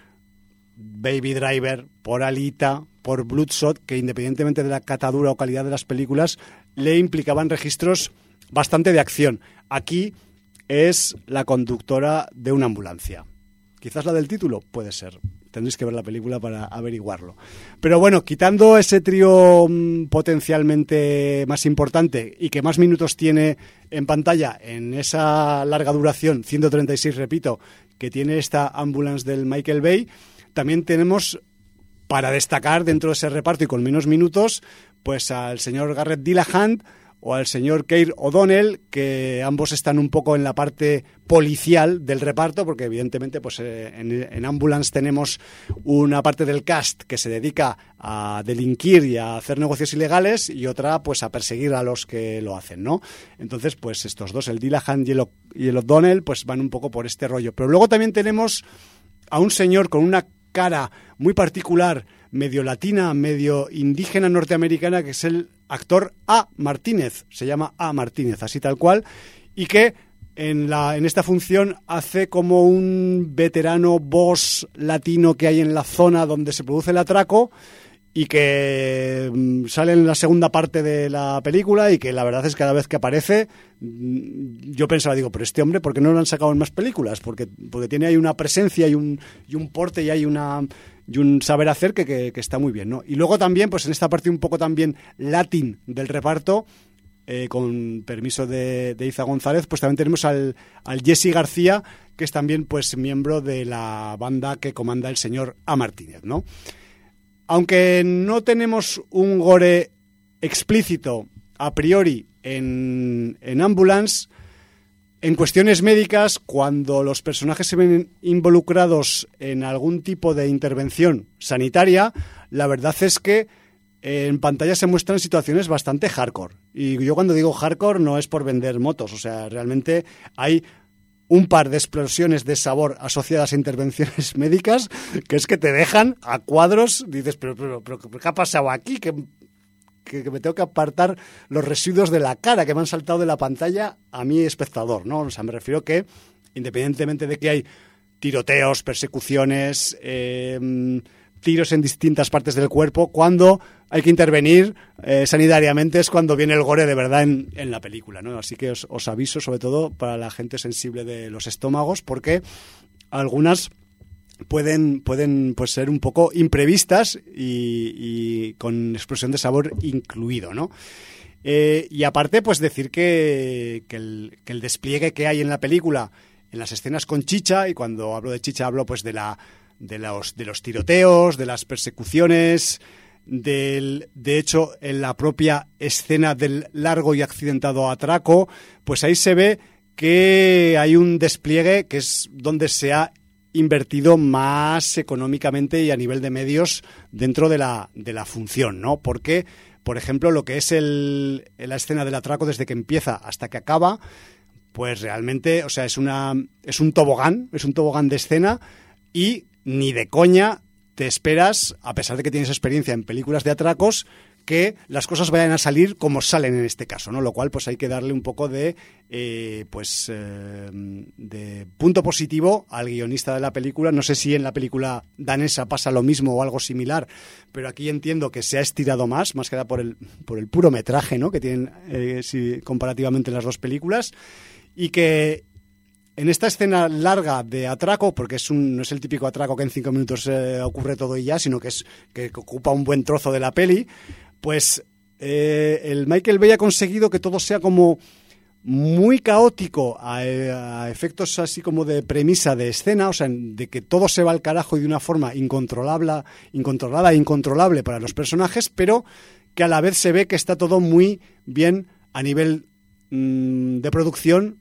Baby Driver, por Alita, por Bloodshot, que independientemente de la catadura o calidad de las películas, le implicaban registros bastante de acción. Aquí es la conductora de una ambulancia. Quizás la del título, puede ser. Tendréis que ver la película para averiguarlo. Pero bueno, quitando ese trío mm, potencialmente más importante y que más minutos tiene en pantalla en esa larga duración, 136, repito, que tiene esta ambulance del Michael Bay, también tenemos para destacar dentro de ese reparto y con menos minutos, pues al señor Garrett Dillahunt o al señor Keir O'Donnell, que ambos están un poco en la parte policial del reparto, porque evidentemente pues eh, en, Ambulance tenemos una parte del cast que se dedica a delinquir y a hacer negocios ilegales y otra pues a perseguir a los que lo hacen, ¿no? Entonces pues estos dos, el Dillahunt y el, y el O'Donnell, pues van un poco por este rollo. Pero luego también tenemos a un señor con una cara muy particular, medio latina, medio indígena norteamericana, que es el actor A. Martínez, se llama A. Martínez, así tal cual, y que en, la, en esta función hace como un veterano boss latino que hay en la zona donde se produce el atraco y que mm, sale en la segunda parte de la película y que la verdad es que cada vez que aparece mm, yo pensaba, digo, pero este hombre, ¿por qué no lo han sacado en más películas? Porque, porque tiene ahí una presencia y un, y un porte y hay una y un saber hacer que, que- está muy bien, ¿no? Y luego también, pues en esta parte un poco también latín del reparto, eh, con permiso de, de Iza González, pues también tenemos al, al Jesse García, que es también pues miembro de la banda que comanda el señor A. Martínez, ¿no? Aunque no tenemos un gore explícito a priori en, en Ambulance, en cuestiones médicas, cuando los personajes se ven involucrados en algún tipo de intervención sanitaria, la verdad es que en pantalla se muestran situaciones bastante hardcore. Y yo cuando digo hardcore no es por vender motos, o sea, realmente hay un par de explosiones de sabor asociadas a intervenciones (laughs) médicas que es que te dejan a cuadros, dices, pero, pero, pero ¿qué ha pasado aquí? Que, que, me tengo que apartar los residuos de la cara que me han saltado de la pantalla a mi espectador, ¿no? O sea, me refiero que, independientemente de que hay tiroteos, persecuciones, eh, tiros en distintas partes del cuerpo, cuando hay que intervenir eh, sanitariamente es cuando viene el gore de verdad en, en la película, ¿no? Así que os, os aviso, sobre todo para la gente sensible de los estómagos, porque algunas pueden, pueden pues, ser un poco imprevistas y, con explosión de sabor incluido, ¿no? Eh, y aparte, pues decir que, que, el, que el despliegue que hay en la película, en las escenas con Chicha, y cuando hablo de Chicha hablo pues de la de los, de los tiroteos, de las persecuciones, del, de hecho, en la propia escena del largo y accidentado atraco, pues ahí se ve que hay un despliegue que es donde se ha invertido más económicamente y a nivel de medios dentro de la, de la función, ¿no? Porque, por ejemplo, lo que es el, la escena del atraco desde que empieza hasta que acaba, pues realmente, o sea, es una es un tobogán, es un tobogán de escena y ni de coña te esperas, a pesar de que tienes experiencia en películas de atracos, que las cosas vayan a salir como salen en este caso, ¿no? Lo cual, pues hay que darle un poco de, eh, pues, eh, de punto positivo al guionista de la película. No sé si en la película danesa pasa lo mismo o algo similar, pero aquí entiendo que se ha estirado más, más que nada por el, por el puro metraje, ¿no? Que tienen eh, si, comparativamente las dos películas y que en esta escena larga de atraco, porque es un, no es el típico atraco que en cinco minutos eh, ocurre todo y ya, sino que es que ocupa un buen trozo de la peli, pues eh, el Michael Bay ha conseguido que todo sea como muy caótico a, a, efectos así como de premisa de escena, o sea, de que todo se va al carajo y de una forma incontrolable, incontrolada e incontrolable para los personajes, pero que a la vez se ve que está todo muy bien a nivel mmm, de producción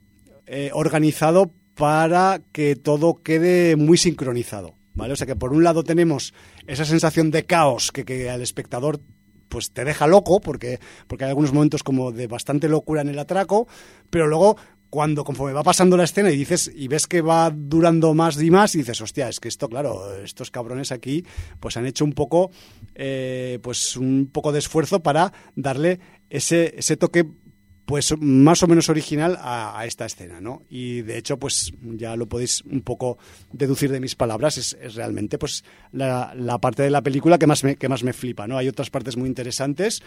eh, organizado para que todo quede muy sincronizado. ¿Vale? O sea que por un lado tenemos esa sensación de caos que, que al espectador pues te deja loco porque, porque hay algunos momentos como de bastante locura en el atraco, pero luego cuando conforme va pasando la escena y dices y ves que va durando más y más y dices hostia es que esto claro estos cabrones aquí pues han hecho un poco eh, pues un poco de esfuerzo para darle ese ese toque pues más o menos original a, esta escena, ¿no? Y de hecho, pues ya lo podéis un poco deducir de mis palabras, es, realmente pues la, parte de la película que más me, que más me flipa, ¿no? Hay otras partes muy interesantes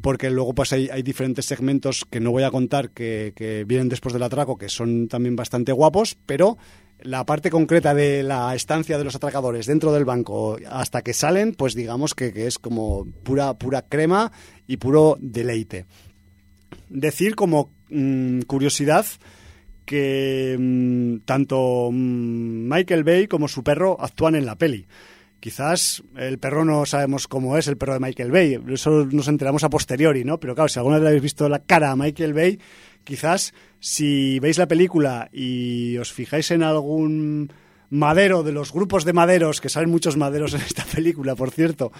porque luego pues hay, hay diferentes segmentos que no voy a contar que, que vienen después del atraco que son también bastante guapos, pero la parte concreta de la estancia de los atracadores dentro del banco hasta que salen, pues digamos que, que es como pura, pura crema y puro deleite decir como mm, curiosidad que mm, tanto mm, Michael Bay como su perro actúan en la peli. Quizás el perro no sabemos cómo es el perro de Michael Bay, eso nos enteramos a posteriori, ¿no? Pero claro, si alguna vez habéis visto la cara a Michael Bay, quizás si veis la película y os fijáis en algún madero de los grupos de maderos, que salen muchos maderos en esta película, por cierto,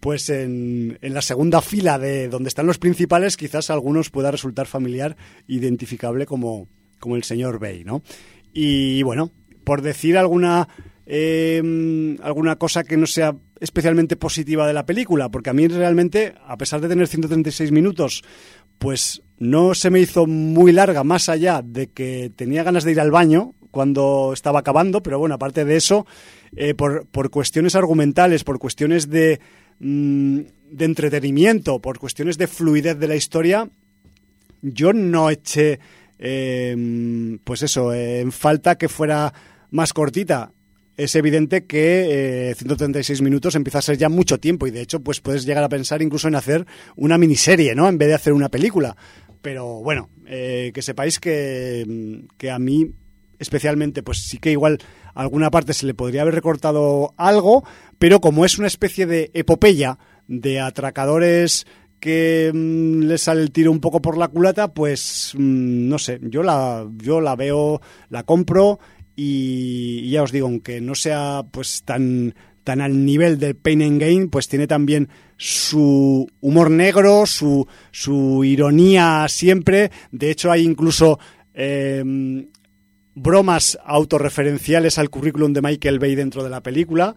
pues en, en, la segunda fila de donde están los principales, quizás a algunos pueda resultar familiar, identificable como, como el señor Bay, ¿no? Y bueno, por decir alguna, eh, alguna cosa que no sea especialmente positiva de la película, porque a mí realmente, a pesar de tener 136 minutos, pues no se me hizo muy larga, más allá de que tenía ganas de ir al baño, cuando estaba acabando, pero bueno, aparte de eso, eh, por, por, cuestiones argumentales, por cuestiones de, mmm, de, entretenimiento, por cuestiones de fluidez de la historia, yo no eché, eh, pues eso, eh, en falta que fuera más cortita. Es evidente que eh, 136 minutos empieza a ser ya mucho tiempo y de hecho pues puedes llegar a pensar incluso en hacer una miniserie, ¿no? En vez de hacer una película. Pero bueno, eh, que sepáis que, que a mí especialmente, pues sí que igual alguna parte se le podría haber recortado algo, pero como es una especie de epopeya de atracadores que mmm, le sale el tiro un poco por la culata, pues mmm, no sé, yo la, yo la veo, la compro y, y ya os digo, aunque no sea pues tan tan al nivel del Pain and Gain, pues tiene también su humor negro, su, su ironía siempre. De hecho, hay incluso eh, bromas autorreferenciales al currículum de Michael Bay dentro de la película,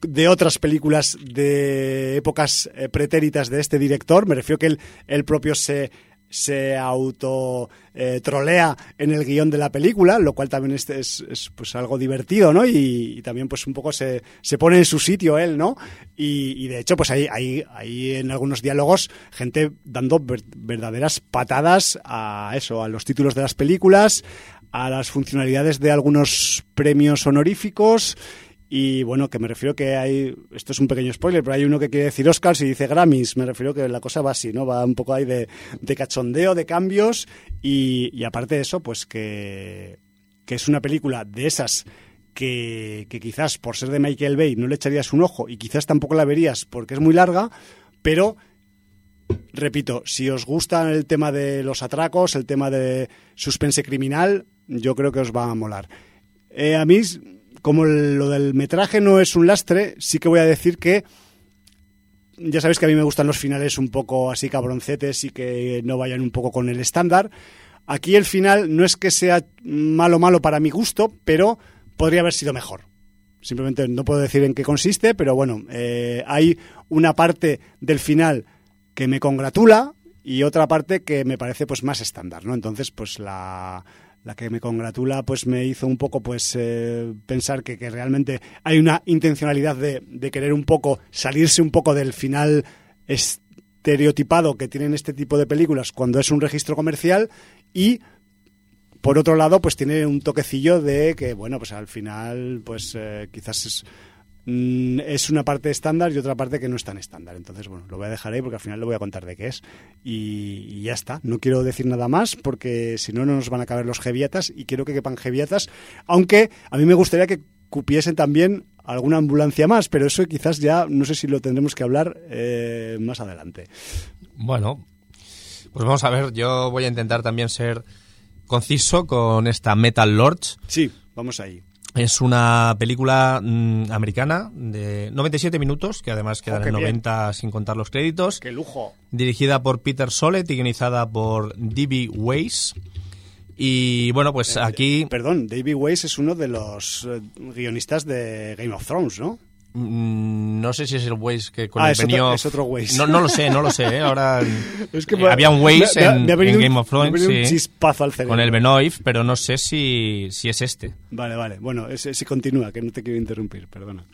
de otras películas de épocas eh, pretéritas de este director. Me refiero que él, propio se, se auto eh, en el guion de la película, lo cual también es, es, es pues algo divertido, ¿no? Y, y, también pues un poco se, se pone en su sitio él, ¿no? Y, y de hecho pues hay, hay, hay, en algunos diálogos gente dando ver, verdaderas patadas a eso, a los títulos de las películas, a las funcionalidades de algunos premios honoríficos. Y bueno, que me refiero que hay, esto es un pequeño spoiler, pero hay uno que quiere decir Oscars y dice Grammys, me refiero que la cosa va así, ¿no? Va un poco ahí de, de cachondeo, de cambios. Y, y, aparte de eso, pues que, que es una película de esas que, que quizás por ser de Michael Bay no le echarías un ojo y quizás tampoco la verías porque es muy larga, pero repito, si os gusta el tema de los atracos, el tema de suspense criminal, yo creo que os va a molar. Eh, a mí como lo del metraje no es un lastre, sí que voy a decir que ya sabéis que a mí me gustan los finales un poco así cabroncetes y que no vayan un poco con el estándar. Aquí el final no es que sea malo malo para mi gusto, pero podría haber sido mejor. Simplemente no puedo decir en qué consiste, pero bueno, eh, hay una parte del final que me congratula y otra parte que me parece pues más estándar, ¿no? Entonces, pues la, la que me congratula pues me hizo un poco pues eh, pensar que, que, realmente hay una intencionalidad de, de, querer un poco salirse un poco del final estereotipado que tienen este tipo de películas cuando es un registro comercial y por otro lado pues tiene un toquecillo de que bueno pues al final pues eh, quizás es Mm, es una parte estándar y otra parte que no es tan estándar. Entonces, bueno, lo voy a dejar ahí porque al final le voy a contar de qué es. Y, y ya está. No quiero decir nada más porque si no, no nos van a caber los geviatas y quiero que quepan geviatas. Aunque a mí me gustaría que cupiesen también alguna ambulancia más, pero eso quizás ya no sé si lo tendremos que hablar eh, más adelante. Bueno, pues vamos a ver. Yo voy a intentar también ser conciso con esta Metal Lords. Sí, vamos ahí. Es una película mmm, americana de 97 minutos, que además quedan oh, en 90 bien. sin contar los créditos. ¡Qué lujo! Dirigida por Peter Solet y guionizada por D.B. Weiss. Y bueno, pues aquí Perdón, David Weiss es uno de los eh, guionistas de Game of Thrones, ¿no? Mm, no sé si es el Waze que con Ah, el es otro- es otro Waze. No, no lo sé, no lo sé. ¿eh? Ahora (laughs) Es que me- había un Waze me- me- en, un- Game of Thrones venido un sí, chispazo al cerebro. con el Benoif, pero no sé si, si es este. Vale, vale. Bueno, sí continúa, que no te quiero interrumpir, perdona.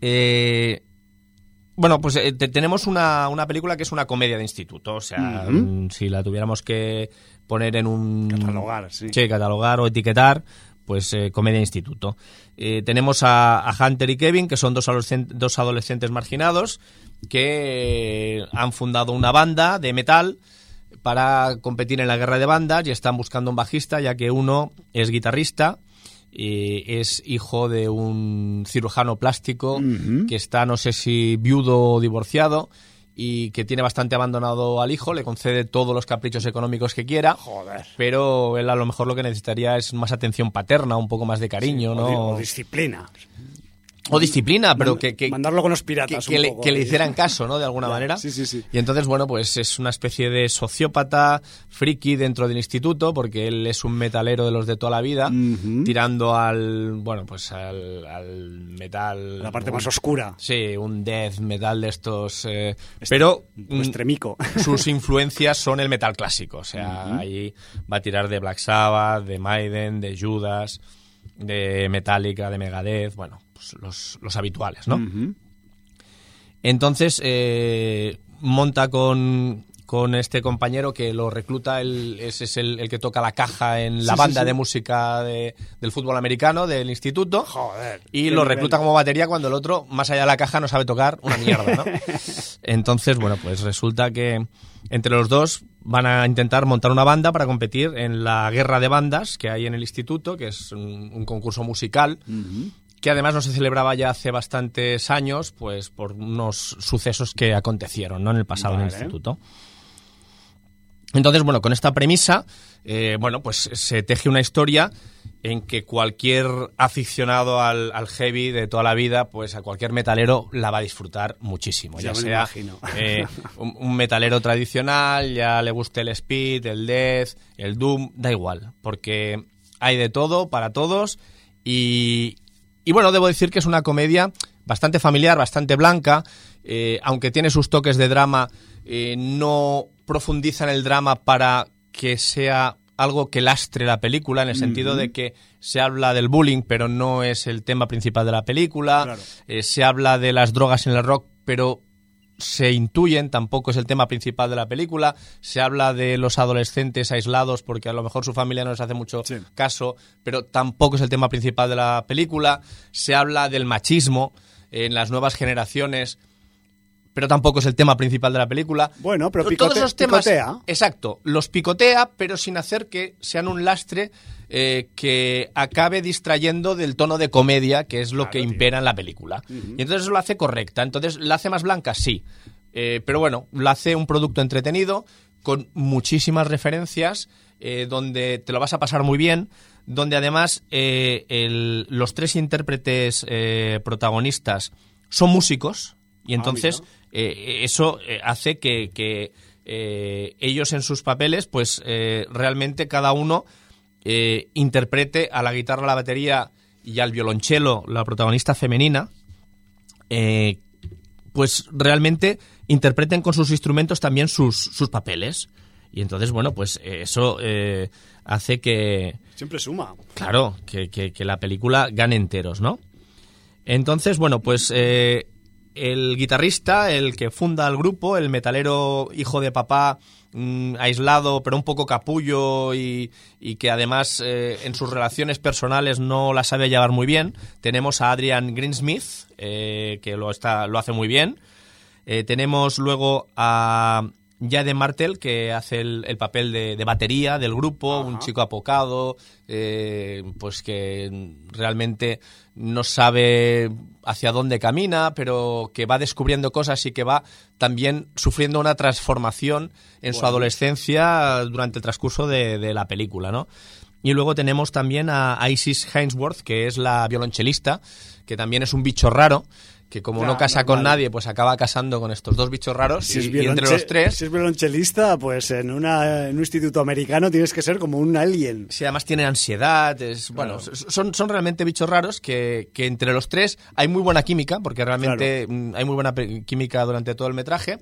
Eh, bueno, pues eh, te- tenemos una, una película que es una comedia de instituto. O sea, mm, si la tuviéramos que poner en un. Catalogar, sí. catalogar o etiquetar, pues eh, comedia instituto. Eh, tenemos a, a Hunter y Kevin, que son dos, adolescen- dos adolescentes marginados que eh, han fundado una banda de metal para competir en la guerra de bandas y están buscando un bajista, ya que uno es guitarrista. y es hijo de un cirujano plástico que está, no sé si viudo o divorciado, y que tiene bastante abandonado al hijo, le concede todos los caprichos económicos que quiera, Joder. pero él a lo mejor lo que necesitaría es más atención paterna, un poco más de cariño, ¿no? O, disciplina. O disciplina, pero que, que, Mandarlo con los piratas que un le, poco que le ahí. hicieran (laughs) caso, ¿no? De alguna Ya, manera. sí, sí, sí. Y entonces, bueno, pues es una especie de sociópata friki dentro del instituto, porque él es un metalero de los de toda la vida, tirando al, bueno, pues al, al metal... La parte un- más oscura. Sí, un death metal de estos... eh, pero... Un mm, extremico. (laughs) sus influencias son el metal clásico. O sea, ahí va a tirar de Black Sabbath, de Maiden, de Judas, de Metallica, de Megadeth, bueno, pues los, los habituales, ¿no? Entonces, eh, monta con, con este compañero que lo recluta, ese es el, el que toca la caja en la Sí, banda sí. de música de- del fútbol americano del instituto. Joder. Y lo nivel. recluta como batería cuando el otro, más allá de la caja, no sabe tocar una mierda, ¿no? (laughs) Entonces, bueno, pues resulta que entre los dos van a intentar montar una banda para competir en la guerra de bandas que hay en el instituto, que es un, un concurso musical. Que además no se celebraba ya hace bastantes años, pues por unos sucesos que acontecieron, ¿no? En el pasado en el Vale. instituto. Entonces, bueno, con esta premisa, eh, bueno, pues se teje una historia en que cualquier aficionado al, al heavy de toda la vida, pues a cualquier metalero la va a disfrutar muchísimo. Ya Ya, sea eh, (laughs) un, un metalero tradicional, ya le guste el speed, el death, el doom, da igual, porque hay de todo para todos y, y bueno, debo decir que es una comedia bastante familiar, bastante blanca, eh, aunque tiene sus toques de drama, eh, no profundiza en el drama para que sea algo que lastre la película, en el sentido de que se habla del bullying, pero no es el tema principal de la película, Claro. eh, se habla de las drogas en el rock, pero se intuyen, tampoco es el tema principal de la película. Se habla de los adolescentes aislados porque a lo mejor su familia no les hace mucho Sí. caso, pero tampoco es el tema principal de la película. Se habla del machismo en las nuevas generaciones, pero tampoco es el tema principal de la película. Bueno, pero picote- todos esos temas, picotea. exacto, los picotea, pero sin hacer que sean un lastre eh, que acabe distrayendo del tono de comedia, que es lo Claro, que tío. impera en la película. Y entonces lo hace correcta. Entonces, ¿la hace más blanca? Sí. Eh, pero bueno, lo hace un producto entretenido, con muchísimas referencias, eh, donde te lo vas a pasar muy bien, donde además el- los tres intérpretes protagonistas son músicos, y entonces eh, eso eh, hace que, que, eh, ellos en sus papeles, pues eh, realmente cada uno interprete a la guitarra, a la batería y al violonchelo, la protagonista femenina, pues realmente interpreten con sus instrumentos también sus, sus papeles. Y entonces, bueno, pues eso eh, hace que, Siempre suma. claro, que, que- que la película gane enteros, ¿no? Entonces, bueno, pues eh, el guitarrista, el que funda el grupo, el metalero hijo de papá, mm, aislado, pero un poco capullo y, que además eh, en sus relaciones personales no la sabe llevar muy bien, tenemos a Adrian Greensmith, eh, que lo, está, lo hace muy bien. Eh, tenemos luego a Jade Martel, que hace el, el papel de, de batería del grupo, un chico apocado, eh, pues que realmente no sabe hacia dónde camina, pero que va descubriendo cosas y que va también sufriendo una transformación en su adolescencia durante el transcurso de, de la película, ¿no? Y luego tenemos también a Isis Hainsworth, que es la violonchelista, que también es un bicho raro, que como no casa con nadie, pues acaba casando con estos dos bichos raros. Si y, es, y entre los tres, si es violonchelista, pues en, una, en un instituto americano tienes que ser como un alien. si además tiene ansiedad, es bueno, Claro. son, son realmente bichos raros que, que entre los tres hay muy buena química, porque realmente mm, hay muy buena química durante todo el metraje.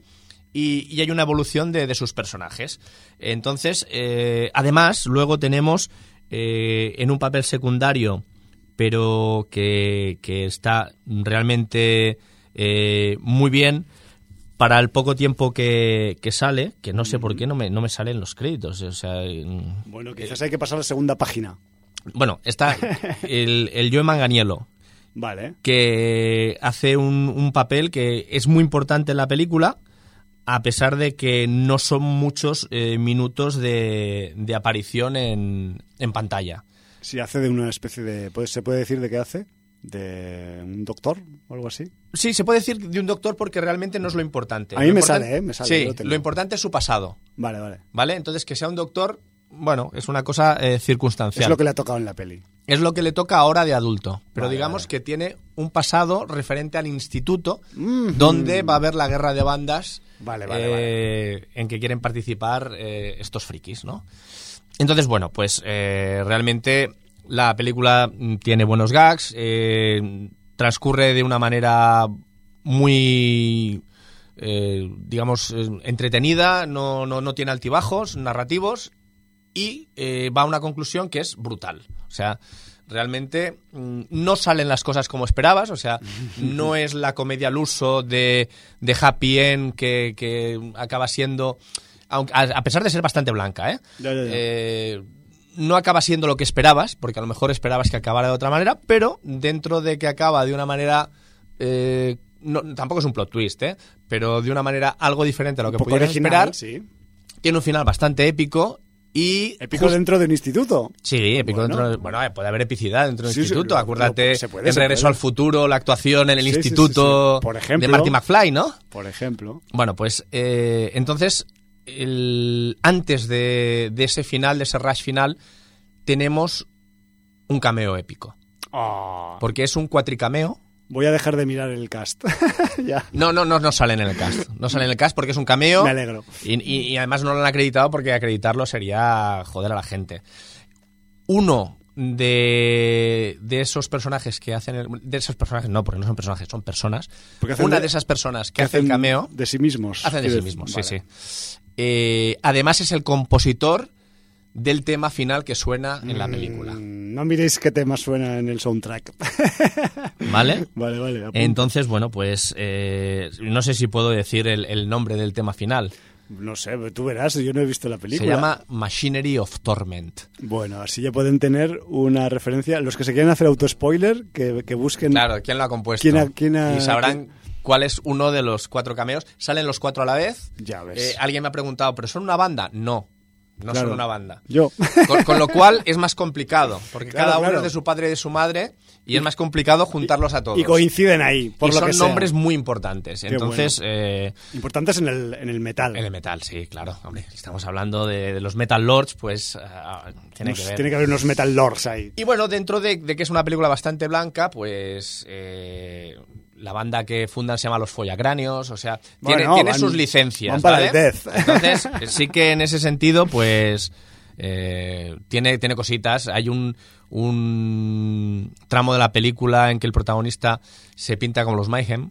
Y, y hay una evolución de, de sus personajes. Entonces, eh, además, luego tenemos eh, en un papel secundario, pero que, que está realmente eh, muy bien para el poco tiempo que, que sale, que no sé por qué no me, no me salen los créditos. O sea, mm, Bueno, quizás hay que pasar a la segunda página. bueno, está (laughs) el, el Joe Manganiello, Vale. que hace un, un papel que es muy importante en la película, a pesar de que no son muchos eh, minutos de, de aparición en, en pantalla. Si hace de una especie de... pues, ¿Se puede decir de qué hace? ¿De un doctor o algo así? Sí, se puede decir de un doctor porque realmente no es lo importante. A mí Lo me importan- sale, ¿eh? Me sale, Sí, lo importante es su pasado, Vale, vale. ¿vale? Entonces, que sea un doctor, bueno, es una cosa eh, circunstancial. Es lo que le ha tocado en la peli. Es lo que le toca ahora de adulto. Pero Vale, digamos vale. que tiene un pasado referente al instituto, donde va a haber la guerra de bandas Vale, eh, en que quieren participar eh, estos frikis, ¿no? Entonces, bueno, pues eh, realmente la película tiene buenos gags, eh, transcurre de una manera muy, eh, digamos, entretenida, no, no, no tiene altibajos narrativos y va a una conclusión que es brutal. O sea, realmente mm, no salen las cosas como esperabas, o sea, (laughs) no es la comedia al uso de, de Happy End que, que acaba siendo, aunque, a, a pesar de ser bastante blanca, ¿eh? Ya, ya, ya. Eh, no acaba siendo lo que esperabas, porque a lo mejor esperabas que acabara de otra manera, pero dentro de que acaba de una manera... eh, no- tampoco es un plot twist, ¿eh? pero de una manera algo diferente a lo que Un pudieras esperar. sí. Tiene un final bastante épico y... Épico just- dentro de un instituto. Sí, épico Bueno. dentro de- Bueno, eh, puede haber epicidad dentro del Sí, sí, instituto. Acuérdate se puede, en se Regreso puede. al Futuro, la actuación en el Sí, instituto. Por ejemplo. de Marty McFly, ¿no? Por ejemplo. Bueno, pues eh, entonces, el- antes de, de ese final, de ese rush final, tenemos un cameo épico. Ah, Porque es un cuatricameo. voy a dejar de mirar el cast. (laughs) ya. No, no, no, no sale en el cast. No sale en el cast porque es un cameo. Me alegro. Y, y- y además no lo han acreditado porque acreditarlo sería joder a la gente. Uno de, de esos personajes que hacen... el- de esos personajes, no, porque no son personajes, son personas. Una de- de, esas personas que Que hace el cameo... De sí mismos. Hacen de sí mismos, sí, sí. Eh, además es el compositor del tema final que suena en la película. Mm, No miréis qué tema suena en el soundtrack. (laughs) ¿Vale? vale, vale. apunto. Entonces, bueno, pues eh, no sé si puedo decir el, el nombre del tema final. No sé, tú verás, yo no he visto la película. Se llama Machinery of Torment. Bueno, así ya pueden tener una referencia. Los que se quieran hacer autospoiler, que, que busquen. Claro, ¿quién lo ha compuesto? ¿Quién ha- quién ha- y sabrán cuál es uno de los cuatro cameos. Salen los cuatro a la vez. Ya ves. Eh, Alguien me ha preguntado, ¿pero son una banda? No, no Claro. son una banda. Yo. Con, con lo cual es más complicado, porque (laughs) Claro, cada uno claro. es de su padre y de su madre, y es más complicado juntarlos a todos. y coinciden ahí, por Y lo son que sea. nombres muy importantes. Entonces, eh, Importantes en el, en el metal. en el metal, sí, claro. Hombre, estamos hablando de, de los Metal Lords, pues ah, tiene que ver. tiene que haber unos metal lords ahí. Y bueno, dentro de, de que es una película bastante blanca, pues eh, la banda que fundan se llama Los Follacráneos, o sea, tiene, Bueno, tiene van- sus licencias. van para ¿vale? el (laughs) death. Entonces, sí que en ese sentido, pues eh, tiene, tiene cositas. Hay un, un tramo de la película en que el protagonista se pinta como los Mayhem.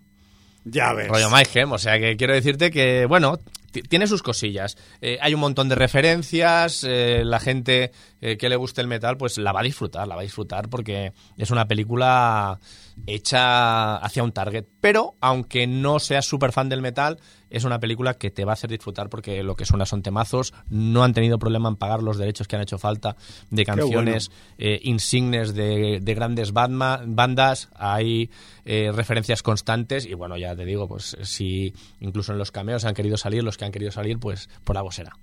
Ya ves. Rollo Mayhem, o sea que quiero decirte que, bueno, ti- tiene sus cosillas. Eh, hay un montón de referencias, eh, la gente eh, que le guste el metal, pues la va a disfrutar, la va a disfrutar porque es una película hecha hacia un target. Pero, aunque no seas súper fan del metal, es una película que te va a hacer disfrutar porque lo que suena son temazos, no han tenido problema en pagar los derechos que han hecho falta de canciones eh, insignes de, de grandes bandma- bandas, hay eh, referencias constantes y bueno, ya te digo, pues si incluso en los cameos han querido salir, los que han querido salir, pues por algo será.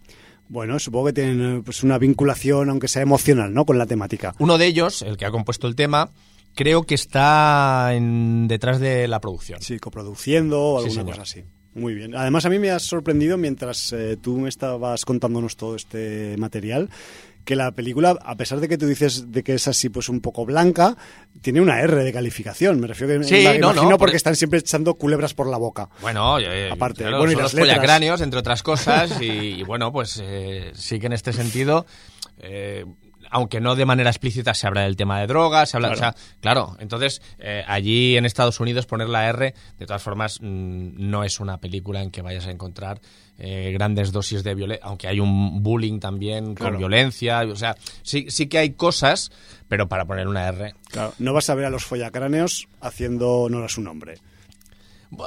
Bueno, supongo que tienen pues, una vinculación, aunque sea emocional, ¿no? Con la temática. Uno de ellos, el que ha compuesto el tema, creo que está en- detrás de la producción. Sí, coproduciendo o alguna cosa así. Muy bien. Además, a mí me has sorprendido mientras eh, tú me estabas contándonos todo este material que la película, a pesar de que tú dices de que es así, pues un poco blanca, tiene una R de calificación. Me refiero que Sí, me no, imagino no, porque por- están siempre echando culebras por la boca. Bueno, eh, Aparte, claro, bueno, y son las los letras. entre otras cosas, y, y bueno, pues eh, sí que en este sentido, eh, aunque no de manera explícita se habla del tema de drogas, se habla, Claro. o sea, claro, entonces eh, allí en Estados Unidos poner la R, de todas formas, mm, no es una película en que vayas a encontrar eh, grandes dosis de violencia, aunque hay un bullying también Claro. con violencia, o sea, sí, sí que hay cosas, pero para poner una R. Claro, no vas a ver a los follacráneos haciendo honor a su nombre.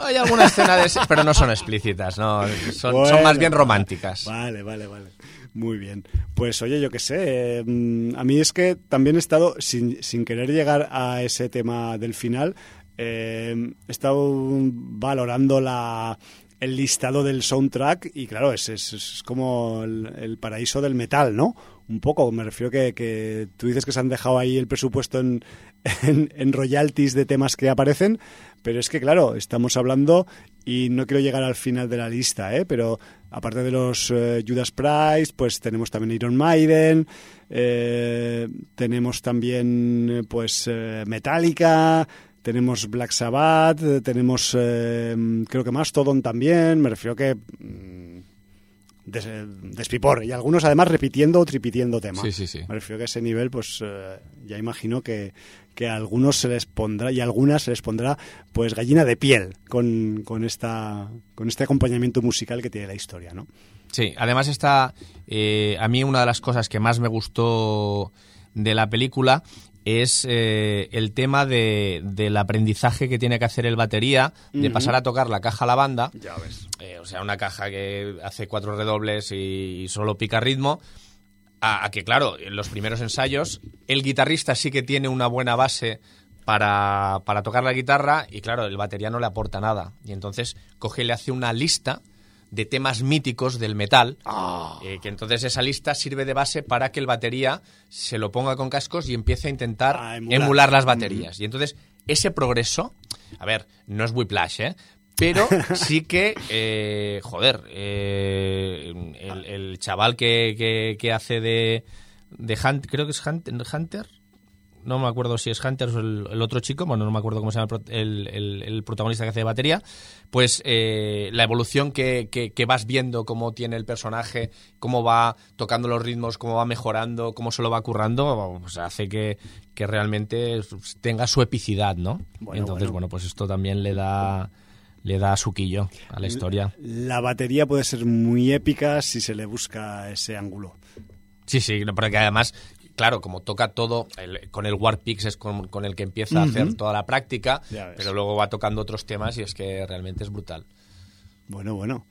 Hay alguna escena de ese, pero no son explícitas, no, son, son más bien románticas. Vale, vale, vale. Muy bien. Pues oye, yo qué sé, mm, a mí es que también he estado, sin, sin querer llegar a ese tema del final, eh, he estado valorando la, el listado del soundtrack y claro, es, es, como el, el paraíso del metal, ¿no? Un poco, me refiero que, que tú dices que se han dejado ahí el presupuesto en, (laughs) en, en royalties de temas que aparecen, pero es que claro, estamos hablando y no quiero llegar al final de la lista, ¿eh? pero aparte de los eh, Judas Priest, pues tenemos también Iron Maiden, eh, tenemos también eh, pues eh, Metallica, tenemos Black Sabbath, eh, tenemos eh, creo que Mastodon también, me refiero que mm, des- despipor y algunos además repitiendo o tripitiendo temas. Sí, sí, sí. Me refiero que a ese nivel, pues eh, ya imagino que, que a algunos se les pondrá y a algunas se les pondrá pues gallina de piel con, con esta con este acompañamiento musical que tiene la historia, ¿no? Sí, además está, eh, a mí una de las cosas que más me gustó de la película es eh, el tema de, del aprendizaje que tiene que hacer el batería de pasar a tocar la caja a la banda. Ya ves. Eh, o sea, una caja que hace cuatro redobles y, y solo pica ritmo. A, a que, claro, en los primeros ensayos, el guitarrista sí que tiene una buena base para, para tocar la guitarra y, claro, el batería no le aporta nada. Y entonces coge y le hace una lista de temas míticos del metal, eh, que entonces esa lista sirve de base para que el batería se lo ponga con cascos y empiece a intentar emular. emular. las baterías. Y entonces ese progreso, a ver, no es Whiplash, ¿eh? Pero (laughs) sí que, eh, joder, eh, el, el chaval que, que- que hace de, de Hunt, creo que es Hunt- Hunter, no me acuerdo si es Hunter o el, el otro chico, bueno, no me acuerdo cómo se llama el, pro- el- el- el protagonista que hace de batería, pues eh, la evolución que, que- que vas viendo, cómo tiene el personaje, cómo va tocando los ritmos, cómo va mejorando, cómo se lo va currando, pues hace que, que realmente tenga su epicidad, ¿no? Bueno, Entonces, bueno. bueno, pues esto también le da le da suquillo a la historia. La batería puede ser muy épica si se le busca ese ángulo. Sí, sí, porque además, claro, como toca todo, el- con el Warpix es con, con el que empieza a hacer toda la práctica, pero luego va tocando otros temas y es que realmente es brutal. Bueno, bueno.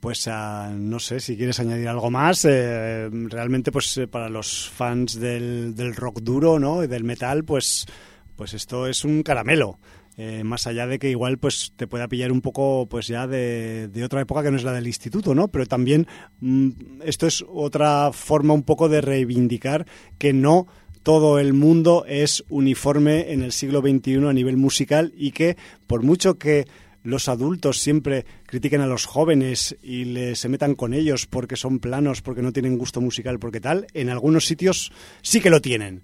Pues ah, no sé si quieres añadir algo más. eh, realmente, pues eh, para los fans del, del rock duro, ¿no? Y del metal, pues, pues esto es un caramelo. Eh, más allá de que igual pues te pueda pillar un poco pues ya de, de otra época que no es la del instituto, ¿no? Pero también mm, esto es otra forma un poco de reivindicar que no todo el mundo es uniforme en el siglo XXI a nivel musical y que por mucho que los adultos siempre critiquen a los jóvenes y le, se metan con ellos porque son planos, porque no tienen gusto musical, porque tal, en algunos sitios sí que lo tienen.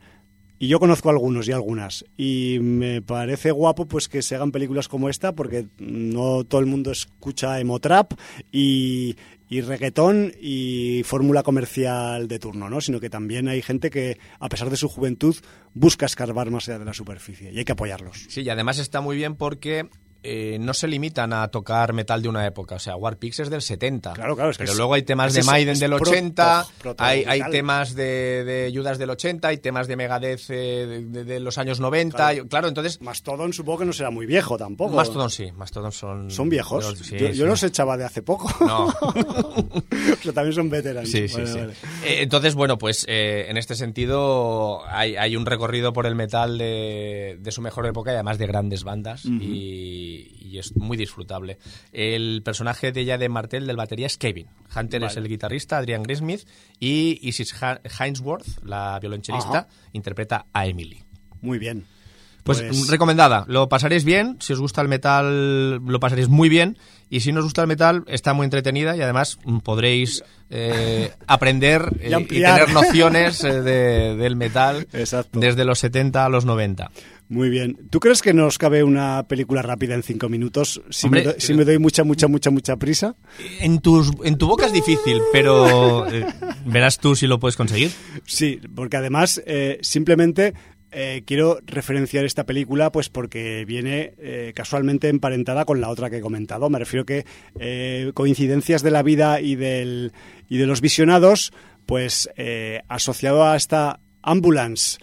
Y yo conozco algunos y algunas. Y me parece guapo pues que se hagan películas como esta porque no todo el mundo escucha emotrap y, y reggaetón y fórmula comercial de turno, ¿no? Sino que también hay gente que, a pesar de su juventud, busca escarbar más allá de la superficie y hay que apoyarlos. Sí, y además está muy bien porque eh, no se limitan a tocar metal de una época. O sea, Warpix es del 70. Claro, claro, es que Pero es- luego hay temas de Maiden es del proto- 80, proto- hay, hay temas de, de Judas del 80, hay temas de Megadeth eh, de, de- de los años 90. Claro. y- Claro, entonces... Mastodon supongo que no será muy viejo tampoco. Mastodon sí, Mastodon son... ¿Son viejos? los- sí, yo, yo sí. los echaba de hace poco. No. (laughs) o sea, también son veteranos. Sí, sí, Vale, sí. vale. Eh, entonces, bueno, pues eh, en este sentido hay, hay un recorrido por el metal de, de su mejor época y además de grandes bandas y, y es muy disfrutable. El personaje de ella de Martel, del batería, es Kevin. Hunter es el guitarrista, Adrian Grismith y Isis Ha- Hainsworth, la violonchelista, Ajá. interpreta a Emily. Muy bien. Pues, Pues- recomendada, lo pasaréis bien, si os gusta el metal lo pasaréis muy bien y si no os gusta el metal está muy entretenida y además mm, podréis eh, aprender (laughs) eh, Y y, ampliar. tener (laughs) nociones eh, de- del metal Exacto. desde los 70 a los 90. Muy bien. ¿Tú crees que nos cabe una película rápida en cinco minutos? Si, Hombre, me, doy, si me doy mucha, mucha, mucha, mucha prisa. En, tus, en tu boca es difícil, pero eh, verás tú si lo puedes conseguir. Sí, porque además eh, simplemente eh, quiero referenciar esta película pues porque viene eh, casualmente emparentada con la otra que he comentado. Me refiero que eh, coincidencias de la vida y, del, y de los visionados, pues asociado a esta Ambulance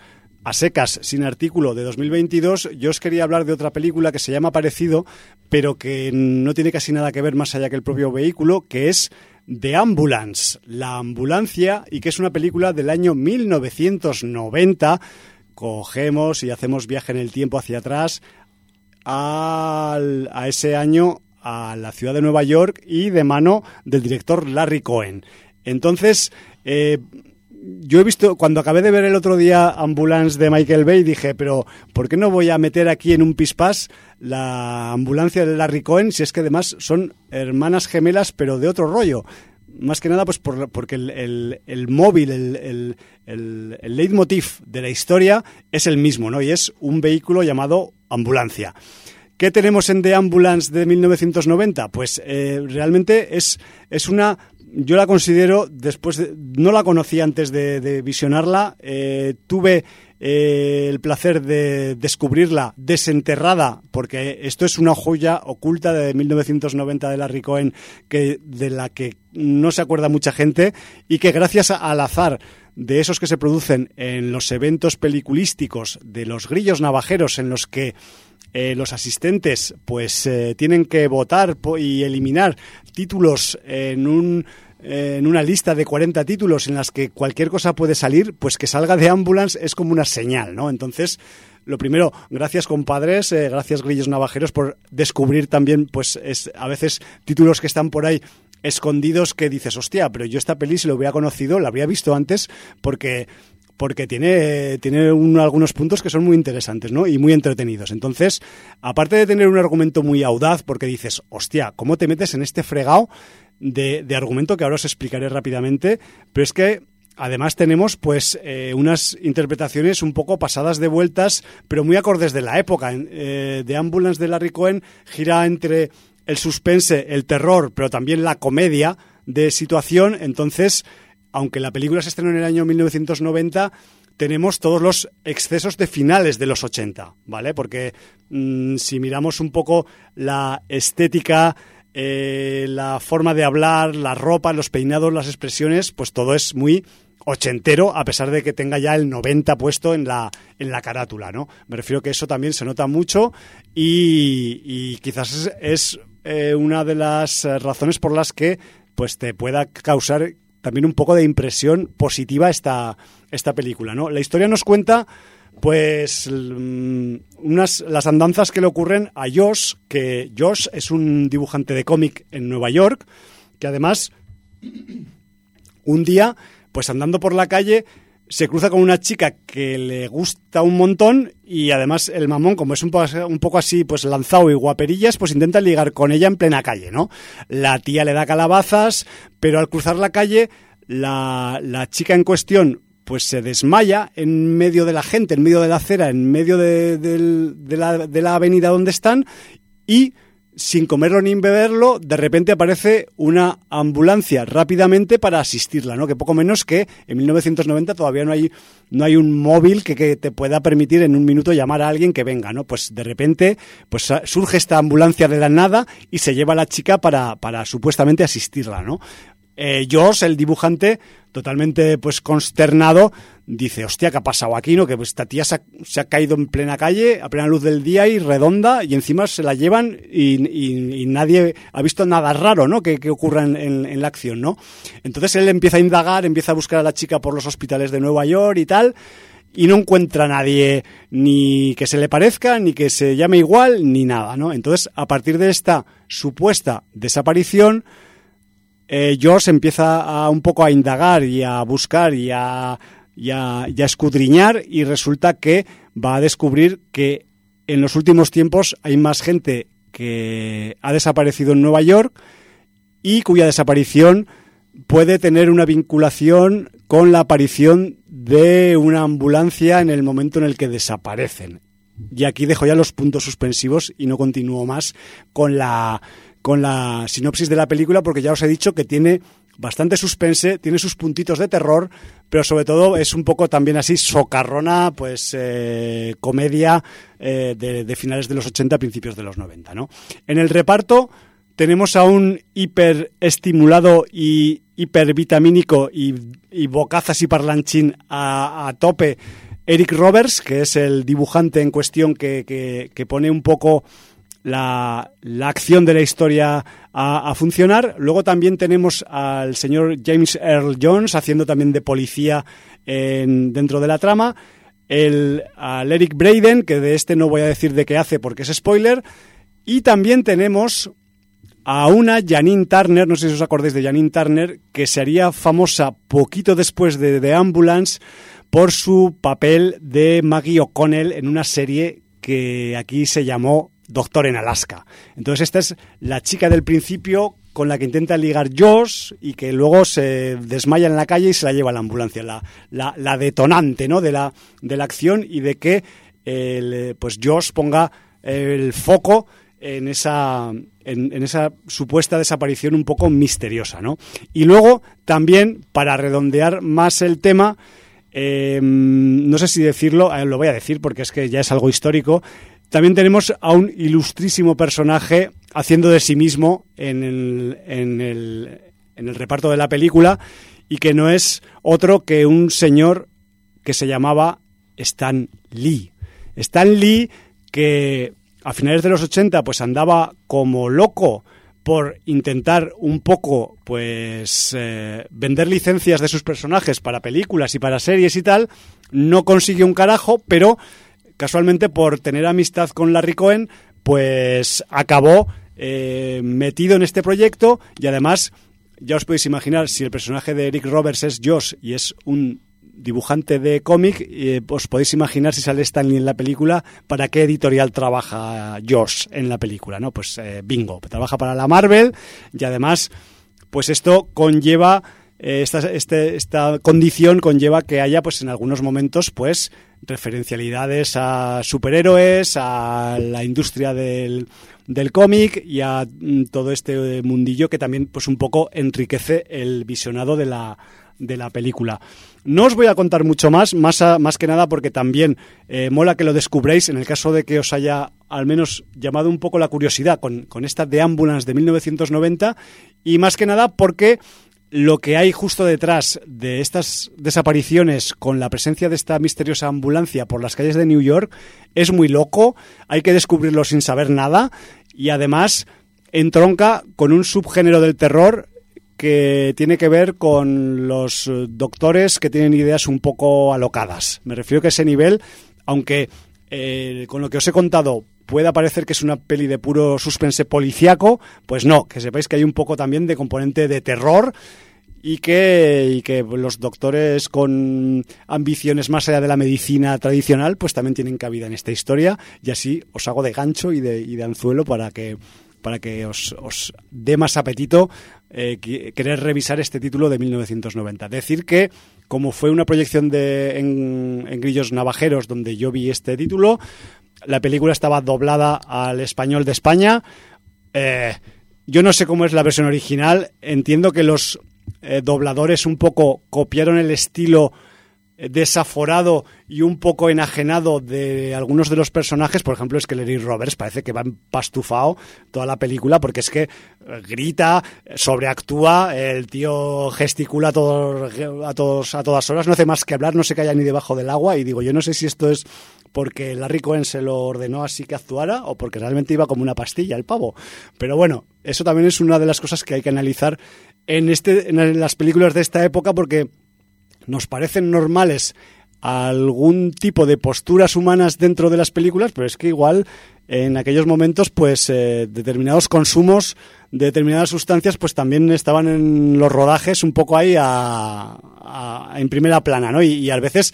a secas, sin artículo de 2022, yo os quería hablar de otra película que se llama parecido, pero que no tiene casi nada que ver más allá que el propio vehículo, que es The Ambulance, la ambulancia, y que es una película del año 1990. Cogemos y hacemos viaje en el tiempo hacia atrás al- a ese año a la ciudad de Nueva York y de mano del director Larry Cohen. Entonces, eh, yo he visto, cuando acabé de ver el otro día Ambulance de Michael Bay, dije, pero ¿por qué no voy a meter aquí en un pispás la ambulancia de Larry Cohen si es que además son hermanas gemelas pero de otro rollo? Más que nada pues por- porque el, el- el móvil, el, el, el, leitmotiv de la historia es el mismo, ¿no? Y es un vehículo llamado ambulancia. ¿Qué tenemos en The Ambulance de 1990? Pues eh, realmente es, es una... Yo la considero, después de- no la conocí antes de, de visionarla, eh, tuve eh, el placer de descubrirla desenterrada, porque esto es una joya oculta de 1990 de Larry Cohen, que, de la que no se acuerda mucha gente, y que gracias al azar de esos que se producen en los eventos peliculísticos, de los grillos navajeros en los que eh, los asistentes pues eh, tienen que votar y eliminar títulos en un en una lista de 40 títulos en las que cualquier cosa puede salir, pues que salga de Ambulance es como una señal, ¿no? Entonces, lo primero, gracias compadres, eh, gracias grillos navajeros por descubrir también, pues es a veces títulos que están por ahí escondidos que dices, hostia, pero yo esta peli si lo hubiera conocido, la habría visto antes porque porque tiene, tiene un- algunos puntos que son muy interesantes ¿no? y muy entretenidos. Entonces, aparte de tener un argumento muy audaz, porque dices, hostia, ¿cómo te metes en este fregado de, argumento que ahora os explicaré rápidamente? Pero es que además tenemos pues eh, unas interpretaciones un poco pasadas de vueltas, pero muy acordes de la época. Eh, de Ambulance de Larry Cohen gira entre el suspense, el terror, pero también la comedia de situación. Entonces, aunque la película se estrenó en el año 1990, tenemos todos los excesos de finales de los 80, ¿vale? Porque mm, si miramos un poco la estética, eh, la forma de hablar, la ropa, los peinados, las expresiones, pues todo es muy ochentero, a pesar de que tenga ya el 90 puesto en la, en la carátula, ¿no? Me refiero que eso también se nota mucho y, quizás es, es, eh, una de las razones por las que pues te pueda causar también un poco de impresión positiva esta, esta película, ¿no? La historia nos cuenta pues mm, unas las andanzas que le ocurren a Josh, que Josh es un dibujante de cómic en Nueva York, que además un día, pues andando por la calle, se cruza con una chica que le gusta un montón y además el mamón, como es un poco, un poco así, pues lanzado y guaperillas, pues intenta ligar con ella en plena calle, ¿no? La tía le da calabazas, pero al cruzar la calle, la, la chica en cuestión pues se desmaya en medio de la gente, en medio de la acera, en medio de, de la, de la avenida donde están y sin comerlo ni beberlo, de repente aparece una ambulancia rápidamente para asistirla, ¿no? Que poco menos que en 1990 todavía no hay, no hay un móvil que, que te pueda permitir en un minuto llamar a alguien que venga, ¿no? Pues de repente pues surge esta ambulancia de la nada y se lleva a la chica para, para supuestamente asistirla, ¿no? Eh, Josh, el dibujante, totalmente pues consternado, dice, hostia, ¿qué ha pasado aquí? ¿No? Que pues, esta tía se ha, se ha caído en plena calle, a plena luz del día y redonda, y encima se la llevan y, nadie ha visto nada raro, ¿no? Que, ocurra en la acción, ¿no? Entonces él empieza a indagar, empieza a buscar a la chica por los hospitales de Nueva York y tal, y no encuentra a nadie ni que se le parezca, ni que se llame igual, ni nada, ¿no? Entonces, a partir de esta supuesta desaparición, eh, Josh empieza a un poco a indagar y a buscar y a, y a- y a escudriñar y resulta que va a descubrir que en los últimos tiempos hay más gente que ha desaparecido en Nueva York y cuya desaparición puede tener una vinculación con la aparición de una ambulancia en el momento en el que desaparecen. Y aquí dejo ya los puntos suspensivos y no continúo más con la, con la sinopsis de la película porque ya os he dicho que tiene bastante suspense, tiene sus puntitos de terror, pero sobre todo es un poco también así socarrona, pues eh, comedia eh, de, de finales de los 80, principios de los 90. ¿no? En el reparto tenemos a un hiperestimulado y hipervitamínico y, y bocazas y parlanchín a, a tope Eric Roberts, que es el dibujante en cuestión que, que, que pone un poco la, la, acción de la historia a, funcionar. Luego también tenemos al señor James Earl Jones haciendo también de policía en, dentro de la trama. El, al Eric Braden, que de este no voy a decir de qué hace porque es spoiler. Y también tenemos a una Janine Turner, no sé si os acordáis de Janine Turner, que se haría famosa poquito después de The Ambulance por su papel de Maggie O'Connell en una serie que aquí se llamó Doctor en Alaska. Entonces esta es la chica del principio con la que intenta ligar Josh y que luego se desmaya en la calle y se la lleva a la ambulancia. La, la, detonante ¿no? de, la, de la acción y de que pues Josh ponga el foco en esa, en, esa supuesta desaparición un poco misteriosa, ¿no? Y luego, también, para redondear más el tema, eh, no sé si decirlo, eh, lo voy a decir porque es que ya es algo histórico, también tenemos a un ilustrísimo personaje haciendo de sí mismo en el, en el, en el reparto de la película y que no es otro que un señor que se llamaba Stan Lee. Stan Lee que a finales de los 80 pues andaba como loco por intentar un poco pues eh, vender licencias de sus personajes para películas y para series y tal, no consiguió un carajo, pero casualmente por tener amistad con Larry Cohen, pues acabó eh, metido en este proyecto y además ya os podéis imaginar si el personaje de Eric Roberts es Josh y es un dibujante de cómic, eh, os podéis imaginar si sale Stanley en la película, para qué editorial trabaja Josh en la película, ¿no? Pues eh, bingo, trabaja para la Marvel y además, pues esto conlleva, esta, este, esta condición conlleva que haya, pues en algunos momentos, pues referencialidades a superhéroes, a la industria del, del cómic y a mm, todo este mundillo que también, pues un poco enriquece el visionado de la de la película. No os voy a contar mucho más, más, más que nada porque también eh, mola que lo descubréis en el caso de que os haya al menos llamado un poco la curiosidad con, con esta de Ambulance de 1990 y más que nada porque lo que hay justo detrás de estas desapariciones con la presencia de esta misteriosa ambulancia por las calles de New York es muy loco, hay que descubrirlo sin saber nada y además entronca con un subgénero del terror que tiene que ver con los doctores que tienen ideas un poco alocadas. Me refiero que ese nivel, aunque eh, con lo que os he contado pueda parecer que es una peli de puro suspense policiaco, pues no, que sepáis que hay un poco también de componente de terror y que, y que los doctores con ambiciones más allá de la medicina tradicional, pues también tienen cabida en esta historia y así os hago de gancho y de, y de anzuelo para que para que os, dé más apetito eh, querer revisar este título de 1990. Decir que, como fue una proyección de, en, en Grillos Navajeros donde yo vi este título, la película estaba doblada al español de España. Eh, yo no sé cómo es la versión original. Entiendo que los eh, dobladores un poco copiaron el estilo desaforado y un poco enajenado de algunos de los personajes, por ejemplo, es que Larry Roberts parece que va empastufado toda la película porque es que eh, grita, sobreactúa, el tío gesticula a todos, a todos a todas horas, no hace más que hablar, no se calla ni debajo del agua y digo, yo no sé si esto es porque Larry Cohen se lo ordenó así que actuara o porque realmente iba como una pastilla el pavo. Pero bueno, eso también es una de las cosas que hay que analizar en este en las películas de esta época porque nos parecen normales algún tipo de posturas humanas dentro de las películas, pero es que igual en aquellos momentos, pues eh, determinados consumos de determinadas sustancias, pues también estaban en los rodajes un poco ahí a, a, en primera plana, ¿no? Y, y a veces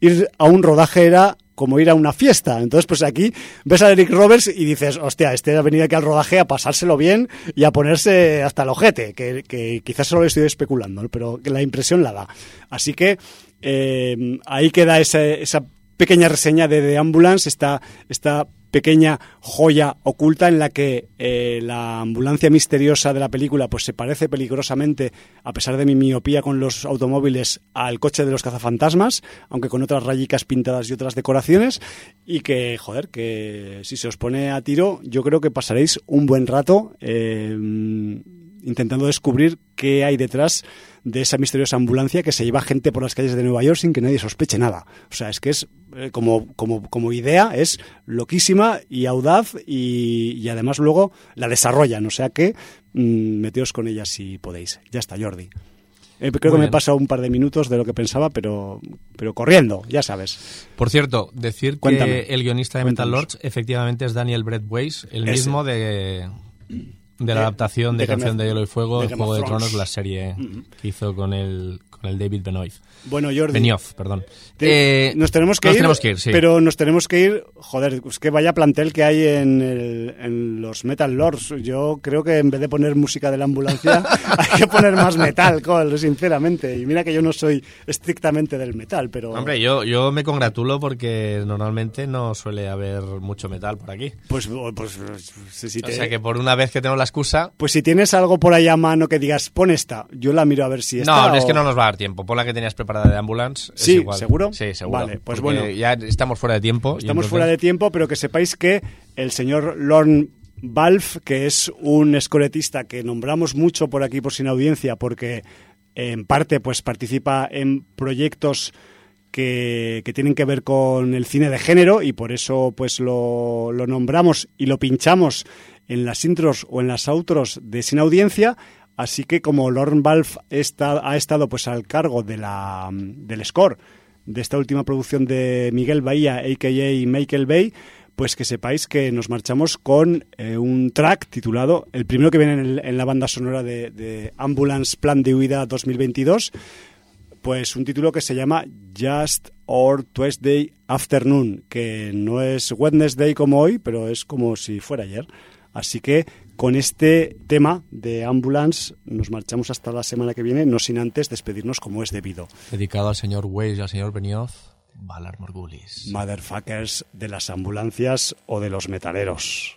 ir a un rodaje era como ir a una fiesta. Entonces, pues aquí ves a Eric Roberts y dices, hostia, este ha venido aquí al rodaje a pasárselo bien y a ponerse hasta el ojete, que, quizás solo estoy especulando, pero la impresión la da. Así que eh, ahí queda esa, esa pequeña reseña de The Ambulance, esta, esta pequeña joya oculta en la que eh, la ambulancia misteriosa de la película pues se parece peligrosamente, a pesar de mi miopía con los automóviles, al coche de los cazafantasmas, aunque con otras rayicas pintadas y otras decoraciones, y que, joder, que si se os pone a tiro, yo creo que pasaréis un buen rato eh, intentando descubrir qué hay detrás de esa misteriosa ambulancia que se lleva gente por las calles de Nueva York sin que nadie sospeche nada. O sea, es que es eh, como, como, como idea, es loquísima y audaz y, y además luego la desarrollan. O sea que mm, meteos con ella si podéis. Ya está, Jordi. Eh, creo Muy que me he pasado un par de minutos de lo que pensaba, pero, pero corriendo, ya sabes. Por cierto, decir Cuéntame. que el guionista de Metal. Lords efectivamente es Daniel Brett Weiss, el Ese. mismo de, de la adaptación de, Canción de Hielo y Fuego, de Juego of de. Tronos, la serie que hizo con el, con el David Benoit. Bueno, Jordi. Benioff, perdón. Te- Eh, nos tenemos que nos ir, tenemos que ir, sí. pero nos tenemos que ir. Joder, es que vaya plantel que hay en, el- en los Metal Lords. Yo creo que en vez de poner música de la ambulancia, (laughs) hay que poner más metal, joder, sinceramente. Y mira que yo no soy estrictamente del metal, pero. Hombre, yo, yo me congratulo porque normalmente no suele haber mucho metal por aquí. Pues, pues, si, si O te- sea que por una vez que tengo la excusa... pues si tienes algo por ahí a mano que digas, pon esta, yo la miro a ver si está. No, es que no nos va a dar tiempo. Pon la que tenías preparada de Ambulance. es Sí, igual. ¿seguro? Sí, seguro. Vale, pues Porque bueno. Ya estamos fuera de tiempo. Estamos entonces- fuera de tiempo, pero que sepáis que el señor Lorne Balfe, que es un escoretista que nombramos mucho por aquí por sin audiencia, porque en parte pues participa en proyectos que, que tienen que ver con el cine de género y por eso pues lo, lo nombramos y lo pinchamos en las intros o en las outros de sin audiencia. Así que como Lorne Balfe ha estado pues al cargo de la, del score de esta última producción de Miguel Bahía, a.k.a. Michael Bay, pues que sepáis que nos marchamos con eh, un track titulado, el primero que viene en, el- en la banda sonora de, de Ambulance Plan de Huida 2022, pues un título que se llama Just or Tuesday Afternoon, que no es Wednesday como hoy, pero es como si fuera ayer. Así que con este tema de Ambulance nos marchamos hasta la semana que viene, no sin antes despedirnos como es debido. Dedicado al señor Weiss y al señor Benioff, Valar Morgulis. Motherfuckers de las ambulancias o de los metaleros.